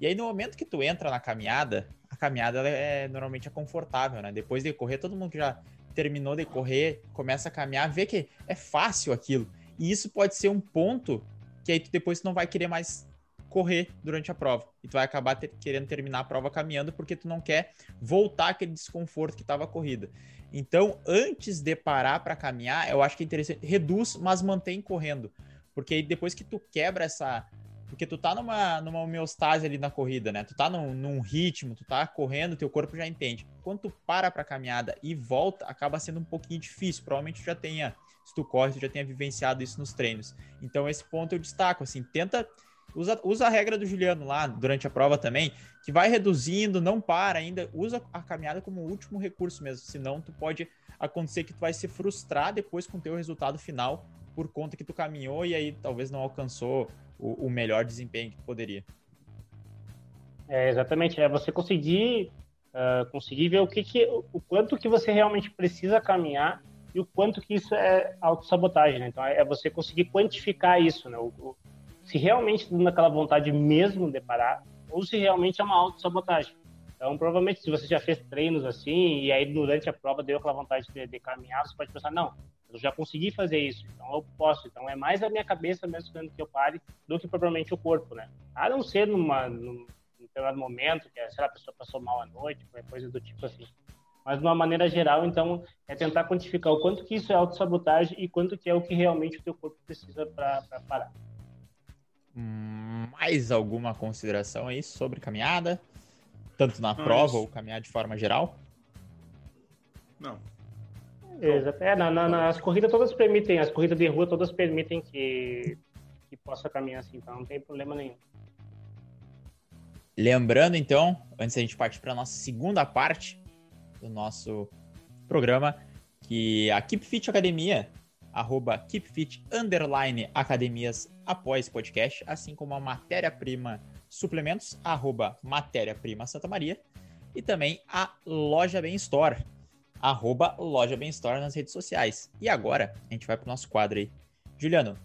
E aí no momento que tu entra na caminhada, a caminhada é normalmente é confortável, né? Depois de correr, todo mundo que já terminou de correr, começa a caminhar, vê que é fácil aquilo. E isso pode ser um ponto que aí tu depois tu não vai querer mais correr durante a prova. E tu vai acabar ter, querendo terminar a prova caminhando porque tu não quer voltar aquele desconforto que estava a corrida. Então, antes de parar para caminhar, eu acho que é interessante, reduz, mas mantém correndo. Porque aí depois que tu quebra essa porque tu tá numa, numa homeostase ali na corrida, né? Tu tá num, num ritmo, tu tá correndo, teu corpo já entende. Quando tu para pra caminhada e volta, acaba sendo um pouquinho difícil. Provavelmente tu já tenha, se tu corre, tu já tenha vivenciado isso nos treinos. Então esse ponto eu destaco, assim, tenta... Usa, usa a regra do Juliano lá durante a prova também, que vai reduzindo, não para ainda, usa a caminhada como último recurso mesmo, senão tu pode acontecer que tu vai se frustrar depois com o teu resultado final por conta que tu caminhou e aí talvez não alcançou o, o melhor desempenho que poderia. É, exatamente, é você conseguir uh, conseguir ver o que, que o quanto que você realmente precisa caminhar e o quanto que isso é autossabotagem, né? Então é você conseguir quantificar isso, né? O, o, se realmente dando aquela vontade mesmo de parar ou se realmente é uma autossabotagem. Então, provavelmente, se você já fez treinos assim e aí durante a prova deu aquela vontade de, de caminhar, você pode pensar, não, eu já consegui fazer isso, então eu posso. Então é mais a minha cabeça mesmo querendo que eu pare do que propriamente o corpo, né? A não ser numa, num determinado momento, que sei lá, a pessoa passou mal à noite, coisa do tipo assim. Mas de uma maneira geral, então, é tentar quantificar o quanto que isso é autossabotagem e quanto que é o que realmente o teu corpo precisa para parar. Hum, mais alguma consideração aí sobre caminhada? Tanto na prova ou caminhar de forma geral? Não, Exato. É, na, na, nas corridas todas permitem, as corridas de rua todas permitem que, que possa caminhar assim, então não tem problema nenhum. Lembrando, então, antes da gente partir para a nossa segunda parte do nosso programa, que a Keep Fit Academia, arroba KeepFit underline academias após podcast, assim como a matéria-prima suplementos, arroba matéria-prima Santa Maria, e também a Loja Bem Store, arroba Loja Bem Store nas redes sociais. E agora, a gente vai pro nosso quadro aí. Juliano,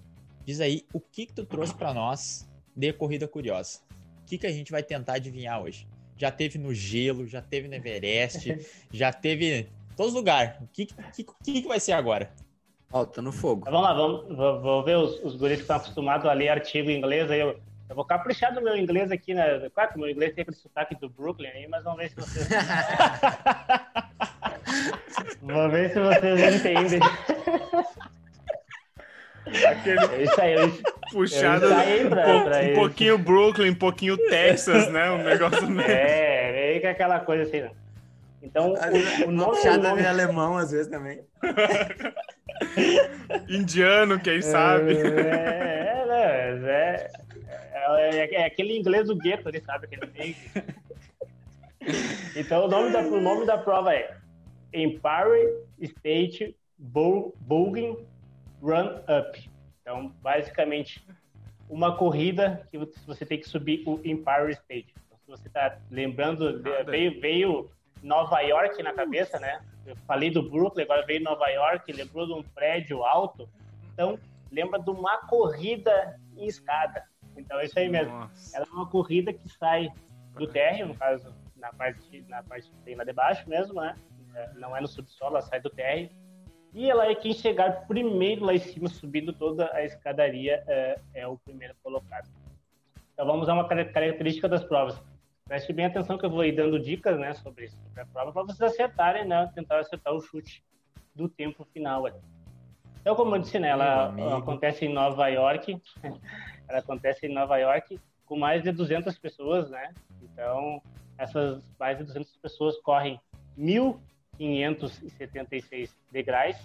diz aí o que, que tu trouxe para nós de Corrida Curiosa. O que, que a gente vai tentar adivinhar hoje? Já teve no gelo, já teve no Everest, já teve em todos os lugares. O que, que, que, que vai ser agora? Falta no fogo. Vamos lá, vamos, vou, vou ver os, os guris que estão acostumados a ler artigo em inglês. Aí eu, eu vou caprichar do meu inglês aqui, né? Claro que o meu inglês tem aquele sotaque do Brooklyn aí, mas vamos ver se vocês. Vou ver se vocês entendem. Aquele é isso aí, eu, puxado eu pra, um, pra um pouquinho Brooklyn, um pouquinho Texas, né? Um negócio meio. É, meio que aquela coisa assim. Né? Então, o, o nome. Puxado nome... alemão às vezes também. Indiano, quem sabe. É, é, é, é, é, aquele inglês do gueto ali, sabe? Aquele Então, o nome, da, o nome da prova é Empire State Bogging Run Up. Então, basicamente, uma corrida que você tem que subir o Empire State. Então, você está lembrando, veio, veio Nova York na cabeça, né? Eu falei do Brooklyn, agora veio Nova York, lembrou de um prédio alto. Então, lembra de uma corrida em escada. Então, é isso aí mesmo. Nossa. Ela é uma corrida que sai do térreo, no caso, na parte, na parte que tem lá debaixo mesmo, né? É, não é no subsolo, ela sai do térreo. E ela é quem chegar primeiro lá em cima, subindo toda a escadaria, é, é o primeiro colocado. Então vamos a uma característica das provas. Preste bem atenção que eu vou ir dando dicas né, sobre, sobre a prova para vocês acertarem, né, tentar acertar o chute do tempo final. Então, como eu disse, né, ela acontece em Nova York, ela acontece em Nova York com mais de 200 pessoas, né? Então, essas mais de 200 pessoas correm 1.576 degraus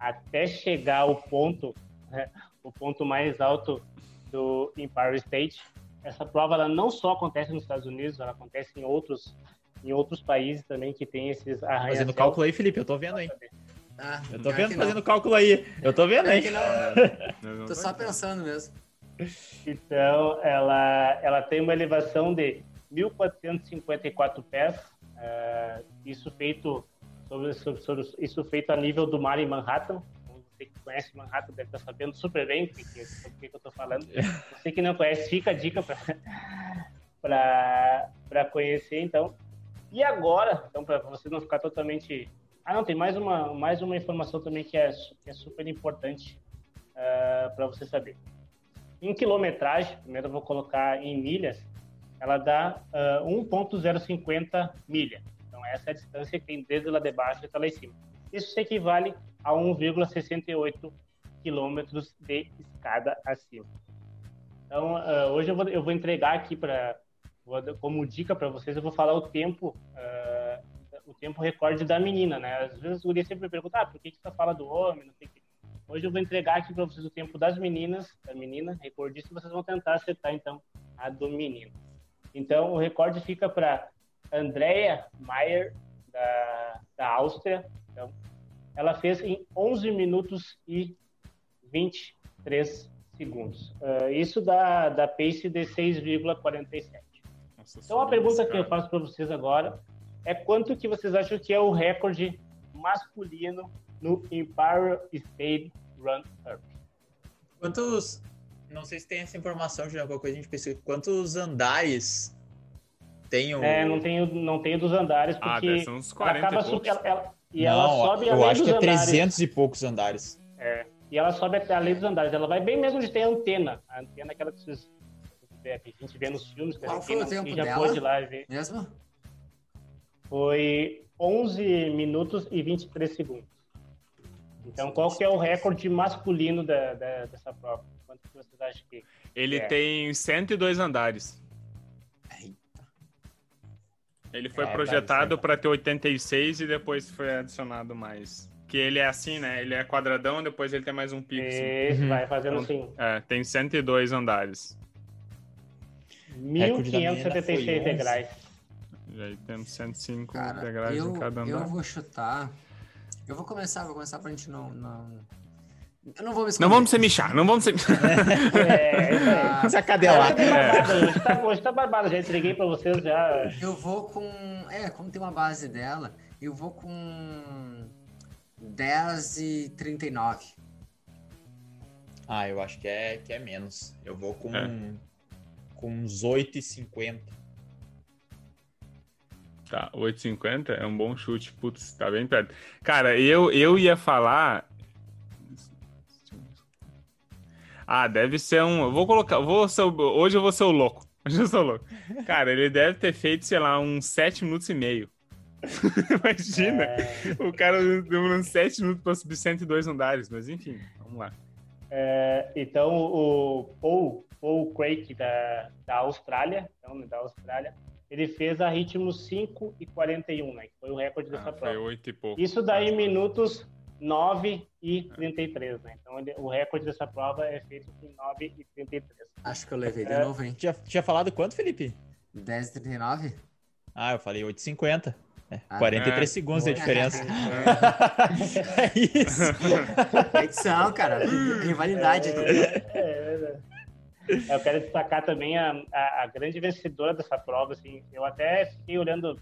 até chegar ao ponto, né, o ponto mais alto do Empire State. Essa prova ela não só acontece nos Estados Unidos, ela acontece em outros em outros países também que tem esses arranha Fazendo cálculo aí, Felipe, eu tô vendo aí. Ah, eu tô vendo fazendo cálculo aí. Eu tô vendo aí. Não. tô só pensando mesmo. Então, ela, ela tem uma elevação de 1.454 pés, uh, isso feito sobre, sobre, sobre, isso feito a nível do mar em Manhattan. Você que conhece Manhattan deve estar sabendo super bem do que, que, que eu estou falando. Você que não conhece, fica a dica para conhecer, então. E agora, então, para você não ficar totalmente. Ah, não, tem mais uma, mais uma informação também que é, que é super importante uh, para você saber. Em quilometragem, primeiro eu vou colocar em milhas, ela dá uh, 1.050 milha. Então, essa é a distância que tem desde lá de baixo até lá em cima. Isso equivale a 1,68 quilômetros de escada acima. Então, uh, hoje eu vou, eu vou entregar aqui para como dica para vocês, eu vou falar o tempo uh, o tempo recorde da menina, né? Às vezes o guri sempre pergunta, ah, por que, que você fala do homem, não sei que. Hoje eu vou entregar aqui para vocês o tempo das meninas, da menina, recordista, e vocês vão tentar acertar, então, a do menino. Então, o recorde fica para Andrea Mayer, da, da Áustria. Então, ela fez em 11 minutos e 23 segundos. Uh, isso dá, dá pace de 6,47. Então, a pergunta que eu faço para vocês agora é quanto que vocês acham que é o recorde masculino no Empire State Run Up. Quantos. Não sei se tem essa informação, de alguma coisa a gente pensa. Quantos andares tem o. É, não tenho, não tenho dos andares, ah, porque. Ah, são uns 40 acaba e ela, ela, e não, ela sobe Eu acho que é 300 e poucos andares. É. E ela sobe até além dos andares. Ela vai bem mesmo de ter a antena. A antena é aquela que vocês que a gente vê nos filmes. Qual foi o tempo já dela? pôde lá ver. Mesmo? Foi 11 minutos e 23 segundos. Então, qual que é o recorde masculino da, da, dessa prova? Quanto vocês acham que Ele é? tem 102 andares. Ele foi é, projetado para ter 86 e depois foi adicionado mais. Que ele é assim, né? Ele é quadradão, depois ele tem mais um pico. Isso, assim. vai fazendo então, assim. É, tem 102 andares. 1576 degraus. E aí temos 105 Cara, degraus eu, em cada andar. Eu vou chutar eu vou começar, vou começar pra gente não. não... Eu não vou me Não vamos se michar, não vamos se É, é. É. Hoje, tá, hoje tá barbado, já entreguei pra vocês já. Eu vou com. É, como tem uma base dela, eu vou com 10 e 39. Ah, eu acho que é, que é menos. Eu vou com, é. com uns 8 e 50. Tá, 8,50 é um bom chute. Putz, tá bem perto. Cara, eu, eu ia falar. Ah, deve ser um. Eu vou colocar. Vou ser, hoje eu vou ser o louco. Hoje eu sou louco. Cara, ele deve ter feito, sei lá, uns 7 minutos e meio. Imagina, é... o cara demorando 7 minutos para subir 102 andares, mas enfim, vamos lá. É, então, o Paul, Paul Craig da, da Austrália, então, da Austrália, ele fez a ritmo 5 e 41, né? Que foi o recorde dessa ah, prova. Foi 8 e pouco. Isso daí em minutos 9 e 33, né? Então ele, o recorde dessa prova é feito em 9 e 33. Acho que eu levei de é... novo, hein? Tinha, tinha falado quanto, Felipe? 10 e 39? Ah, eu falei 8 e 50. É, ah, 43 é. segundos de diferença. É, é isso. Edição, cara. Rivalidade. É, é, é, Eu quero destacar também a, a, a, grande vencedora dessa prova. Assim, eu até fiquei olhando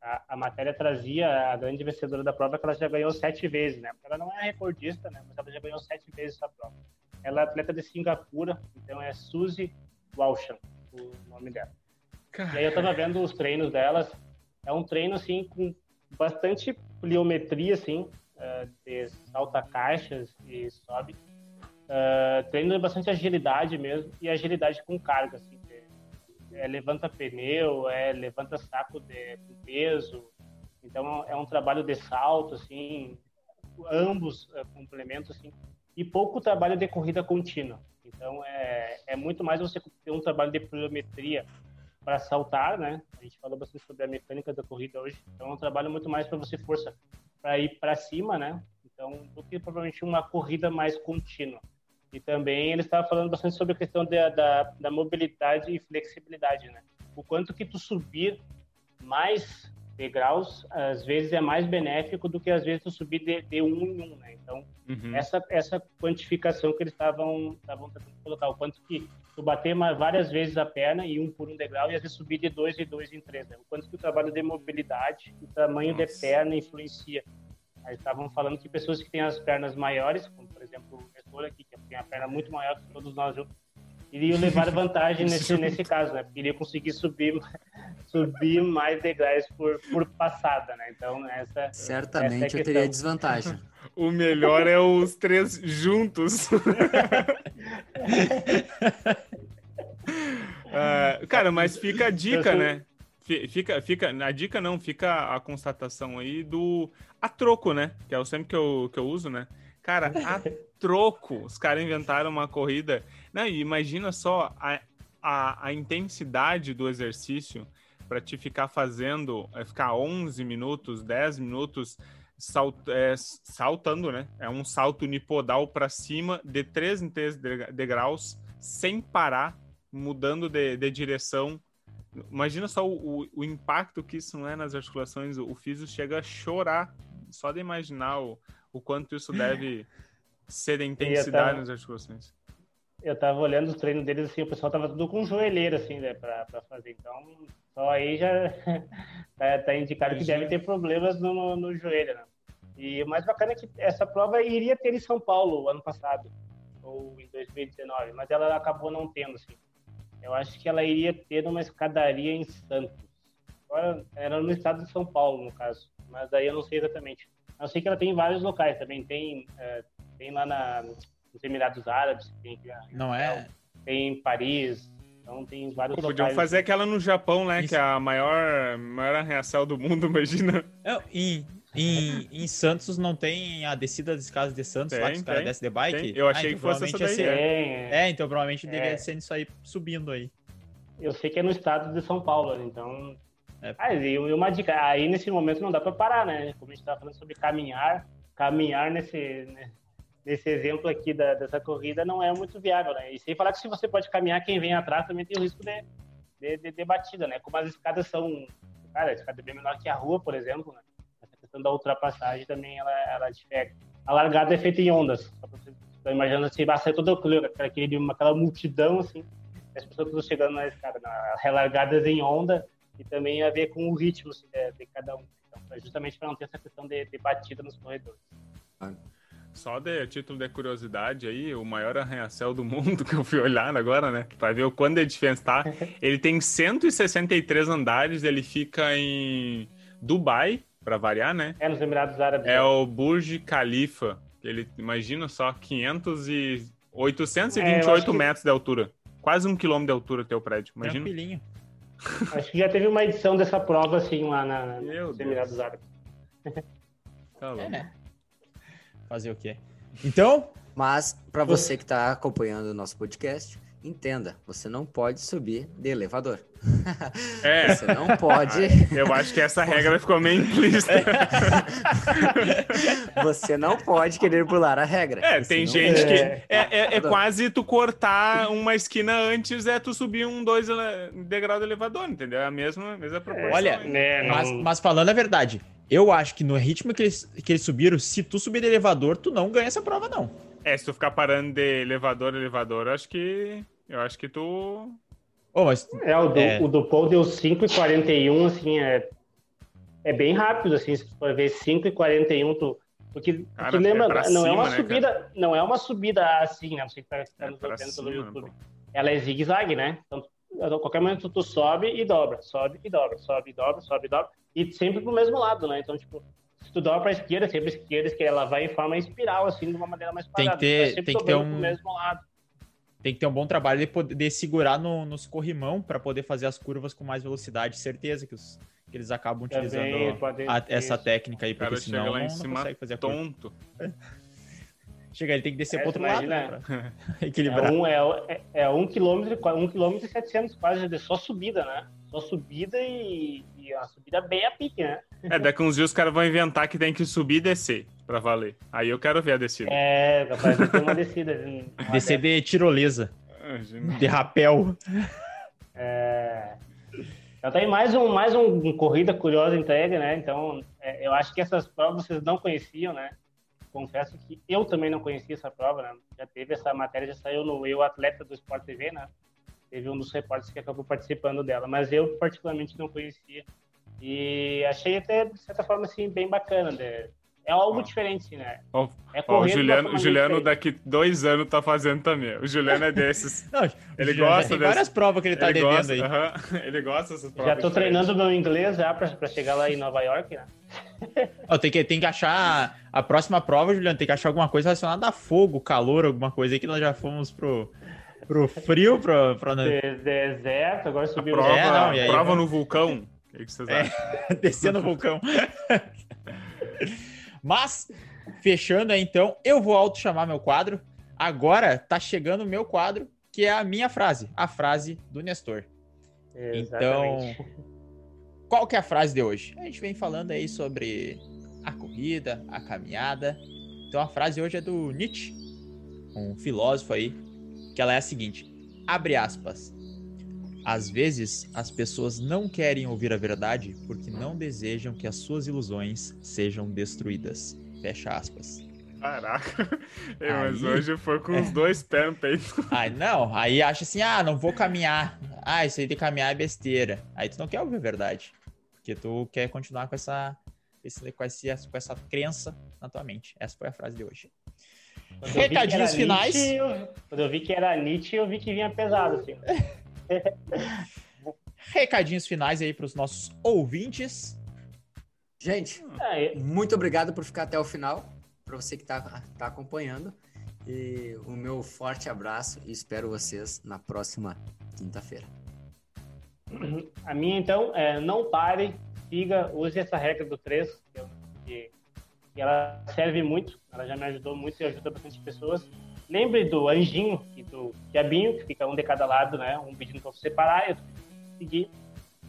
a, a, matéria trazia a grande vencedora da prova que ela já ganhou sete vezes, né? Ela não é recordista, né? Mas ela já ganhou sete vezes essa prova. Ela é atleta de Singapura, então é Suzy Walsham, o nome dela. Caramba. E aí eu tava vendo os treinos delas. É um treino assim com bastante pliometria, assim, uh, de salta caixas e sobe. Uh, treino de bastante agilidade mesmo e agilidade com carga, assim. É, levanta pneu, é levanta saco de, peso. Então é um trabalho de salto, assim, ambos complementos, assim, e pouco trabalho de corrida contínua. Então é, é muito mais você ter um trabalho de pliometria para saltar, né? A gente falou bastante sobre a mecânica da corrida hoje. Então é um trabalho muito mais para você força para ir para cima, né? Então do que provavelmente uma corrida mais contínua. E também ele estava falando bastante sobre a questão da, da, da mobilidade e flexibilidade, né? O quanto que tu subir mais degraus, às vezes é mais benéfico do que às vezes tu subir de, de um em um, né? Então, uhum. essa, essa quantificação que eles estavam tentando colocar, o quanto que tu bater várias vezes a perna e um por um degrau e às vezes subir de dois e dois em três, né? O quanto que o trabalho de mobilidade, o tamanho Nossa. de perna influencia. Aí estavam falando que pessoas que têm as pernas maiores, como por exemplo aqui, que tem a perna muito maior que todos nós juntos, iriam levar vantagem nesse, nesse caso, né? Porque iria conseguir subir, subir mais degraus por, por passada, né? Então, essa. Certamente essa é eu teria desvantagem. O melhor é os três juntos. uh, cara, mas fica a dica, né? Fica, fica, a dica não, fica a constatação aí do a troco, né? Que é o sempre que eu, que eu uso, né? Cara, a troco, os caras inventaram uma corrida. Não, e imagina só a, a, a intensidade do exercício para te ficar fazendo, é, ficar 11 minutos, 10 minutos salt, é, saltando, né? É um salto unipodal para cima de 3 em 3 degraus, sem parar, mudando de, de direção. Imagina só o, o, o, impacto que isso não é nas articulações. O, físico chega a chorar só de imaginar o, o quanto isso deve ser de intensidade tava, nas articulações. Eu tava olhando os treinos deles assim, o pessoal tava tudo com joelheira assim, né, pra, pra fazer. Então, só aí já tá, tá indicado que deve ter problemas no, no, no, joelho, né? E o mais bacana é que essa prova iria ter em São Paulo ano passado, ou em 2019, mas ela acabou não tendo, assim. Eu acho que ela iria ter uma escadaria em Santos. Agora, era no estado de São Paulo, no caso, mas daí eu não sei exatamente. Eu sei que ela tem em vários locais também. Tem, é, tem lá na, nos Emirados Árabes, tem Não é? Tem em Paris, então tem vários Pô, Podiam fazer aquela no Japão, né? Isso. Que é a maior, maior arreação do mundo, imagina. É, e em, em Santos não tem a descida das casas de Santos tem, lá que os caras descem de bike? Tem. Eu achei ah, então que fosse essa daí. Ser... É, é, então provavelmente é. deveria ser isso aí subindo aí. Eu sei que é no estado de São Paulo, então é. Ah, e uma dica, aí nesse momento não dá para parar, né? Como a gente estava falando sobre caminhar, caminhar nesse, né, nesse exemplo aqui da, dessa corrida não é muito viável, né? E sem falar que se você pode caminhar, quem vem atrás também tem o risco de, de, de, de batida, né? Como as escadas são, cara, a escada é bem menor que a rua, por exemplo, né? Essa questão da ultrapassagem também, ela, ela difere. A largada é feita em ondas, tá imaginando assim, vai ser todo aquele, aquela multidão, assim, as pessoas chegando na escada, na, relargadas em onda, e também a ver com o ritmo assim, de, de, cada um. Então, é justamente para não ter essa questão de, de batida nos corredores. Só de título de curiosidade aí, o maior arranha-céu do mundo que eu fui olhar agora, né? Para ver o quanto de diferença tá. Ele tem 163 andares, ele fica em Dubai, para variar, né? É nos Emirados Árabes. É o Burj Khalifa. Ele imagina só 500 e 828 é, metros que... de altura. Quase um quilômetro de altura teu prédio. Imagina. Tranquilinho. Acho que já teve uma edição dessa prova, assim, lá na, nos Emirados Árabes. Tá é, né? Fazer o quê? Então. Mas, para você que está acompanhando o nosso podcast, entenda, você não pode subir de elevador. É. Você não pode. Eu acho que essa regra ficou meio implícita. Você não pode querer pular a regra. É, tem gente que. É, é, é, quase tu cortar uma esquina antes, é tu subir um dois degrau do elevador, entendeu? É a mesma, a mesma proporção. Olha, né, mas, mas falando a verdade, eu acho que no ritmo que eles, que eles subiram, se tu subir de elevador, tu não ganha essa prova, não. É, se tu ficar parando de elevador, elevador, acho que Eu acho que tu. Oh, mas, é, o do, é... o do Paul deu 5,41, assim, é, é bem rápido, assim, se tu for ver 5,41, tu. Porque cara, tu lembra, é não cima, é uma né, subida, cara? não é uma subida assim, né? Você que tá, tá é nos vendo pelo YouTube. Ela é zigue-zague, né? Então, a qualquer momento tu sobe e dobra, sobe e dobra, sobe e dobra, sobe e dobra, e sempre pro mesmo lado, né? Então, tipo, se tu dobra pra esquerda, sempre esquerda, que ela vai em forma espiral, assim, de uma maneira mais parada. Tem que ter, tem que ter um... mesmo lado. Tem que ter um bom trabalho de poder segurar no, nos corrimão para poder fazer as curvas com mais velocidade. Certeza que, os, que eles acabam utilizando a, essa técnica aí, porque senão lá em cima não consegue fazer a curva. tonto. Chega, ele tem que descer é, para outro lado né, pra equilibrar. É um, é, é um quilômetro, um quilômetro e setecentos quase de só subida, né? Só subida e, e a subida bem a pique, né? É, daqui uns dias os caras vão inventar que tem que subir e descer pra valer. Aí eu quero ver a descida. É, capaz de ter uma descida. Descer de tirolesa. De rapel. É... Então tem mais um, mais um, corrida curiosa entregue, né? Então, é, eu acho que essas provas vocês não conheciam, né? Confesso que eu também não conhecia essa prova, né? Já teve essa matéria, já saiu no Eu Atleta do Sport TV, né? Teve um dos repórteres que acabou participando dela, mas eu particularmente não conhecia. E achei até, de certa forma, assim, bem bacana. Né? É algo diferente, né? Ó, é ó, o Juliano, o Juliano daqui dois anos tá fazendo também. O Juliano é desses. Não, ele gosta Tem várias provas que ele tá ele devendo gosta, aí. Uh -huh, ele gosta dessas provas. Já tô diferentes. treinando meu inglês já pra, pra chegar lá em Nova York, né? oh, tem, que, tem que achar a próxima prova, Juliano, tem que achar alguma coisa relacionada a fogo, calor, alguma coisa aí que nós já fomos pro, pro frio, pro, pro... deserto, agora subiu prova, é, não, aí, prova no vulcão. O que vocês é, descer no vulcão. Mas, fechando aí então, eu vou auto chamar meu quadro. Agora tá chegando o meu quadro, que é a minha frase, a frase do Nestor. Exatamente. Então, qual que é a frase de hoje? A gente vem falando aí sobre a corrida, a caminhada. Então a frase hoje é do Nietzsche, um filósofo aí, que ela é a seguinte: abre aspas. Às vezes, as pessoas não querem ouvir a verdade porque não desejam que as suas ilusões sejam destruídas. Fecha aspas. Caraca, aí, mas hoje foi com é. os dois pés no peito. Aí não, aí acha assim, ah, não vou caminhar. Ah, isso aí de caminhar é besteira. Aí tu não quer ouvir a verdade. Porque tu quer continuar com essa, com, esse, com essa crença na tua mente. Essa foi a frase de hoje. Recadinhos finais. Nietzsche, eu, quando eu vi que era Nietzsche, eu vi que vinha pesado, assim. Recadinhos finais aí para os nossos ouvintes. Gente, muito obrigado por ficar até o final. Para você que está tá acompanhando. E o meu forte abraço e espero vocês na próxima quinta-feira. A minha, então, é não pare, siga, use essa regra do 3, que, que ela serve muito, ela já me ajudou muito e ajuda bastante pessoas. Lembre do anjinho e do diabinho, que fica um de cada lado, né? Um pedindo para você parar, eu seguir.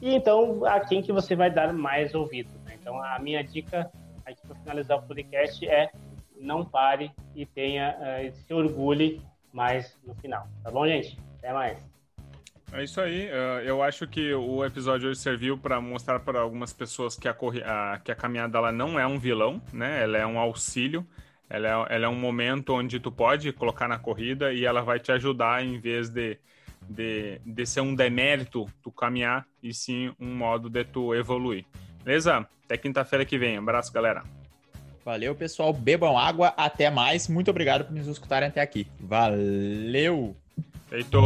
E então, a quem que você vai dar mais ouvido. Né? Então, a minha dica aqui para finalizar o podcast é não pare e tenha, uh, se orgulhe mais no final. Tá bom, gente? Até mais. É isso aí. Uh, eu acho que o episódio hoje serviu para mostrar para algumas pessoas que a, a, que a caminhada ela não é um vilão, né? Ela é um auxílio. Ela é, ela é um momento onde tu pode colocar na corrida e ela vai te ajudar em vez de, de, de ser um demérito tu caminhar e sim um modo de tu evoluir. Beleza? Até quinta-feira que vem. abraço, galera. Valeu, pessoal. Bebam água. Até mais. Muito obrigado por nos escutarem até aqui. Valeu! Feito!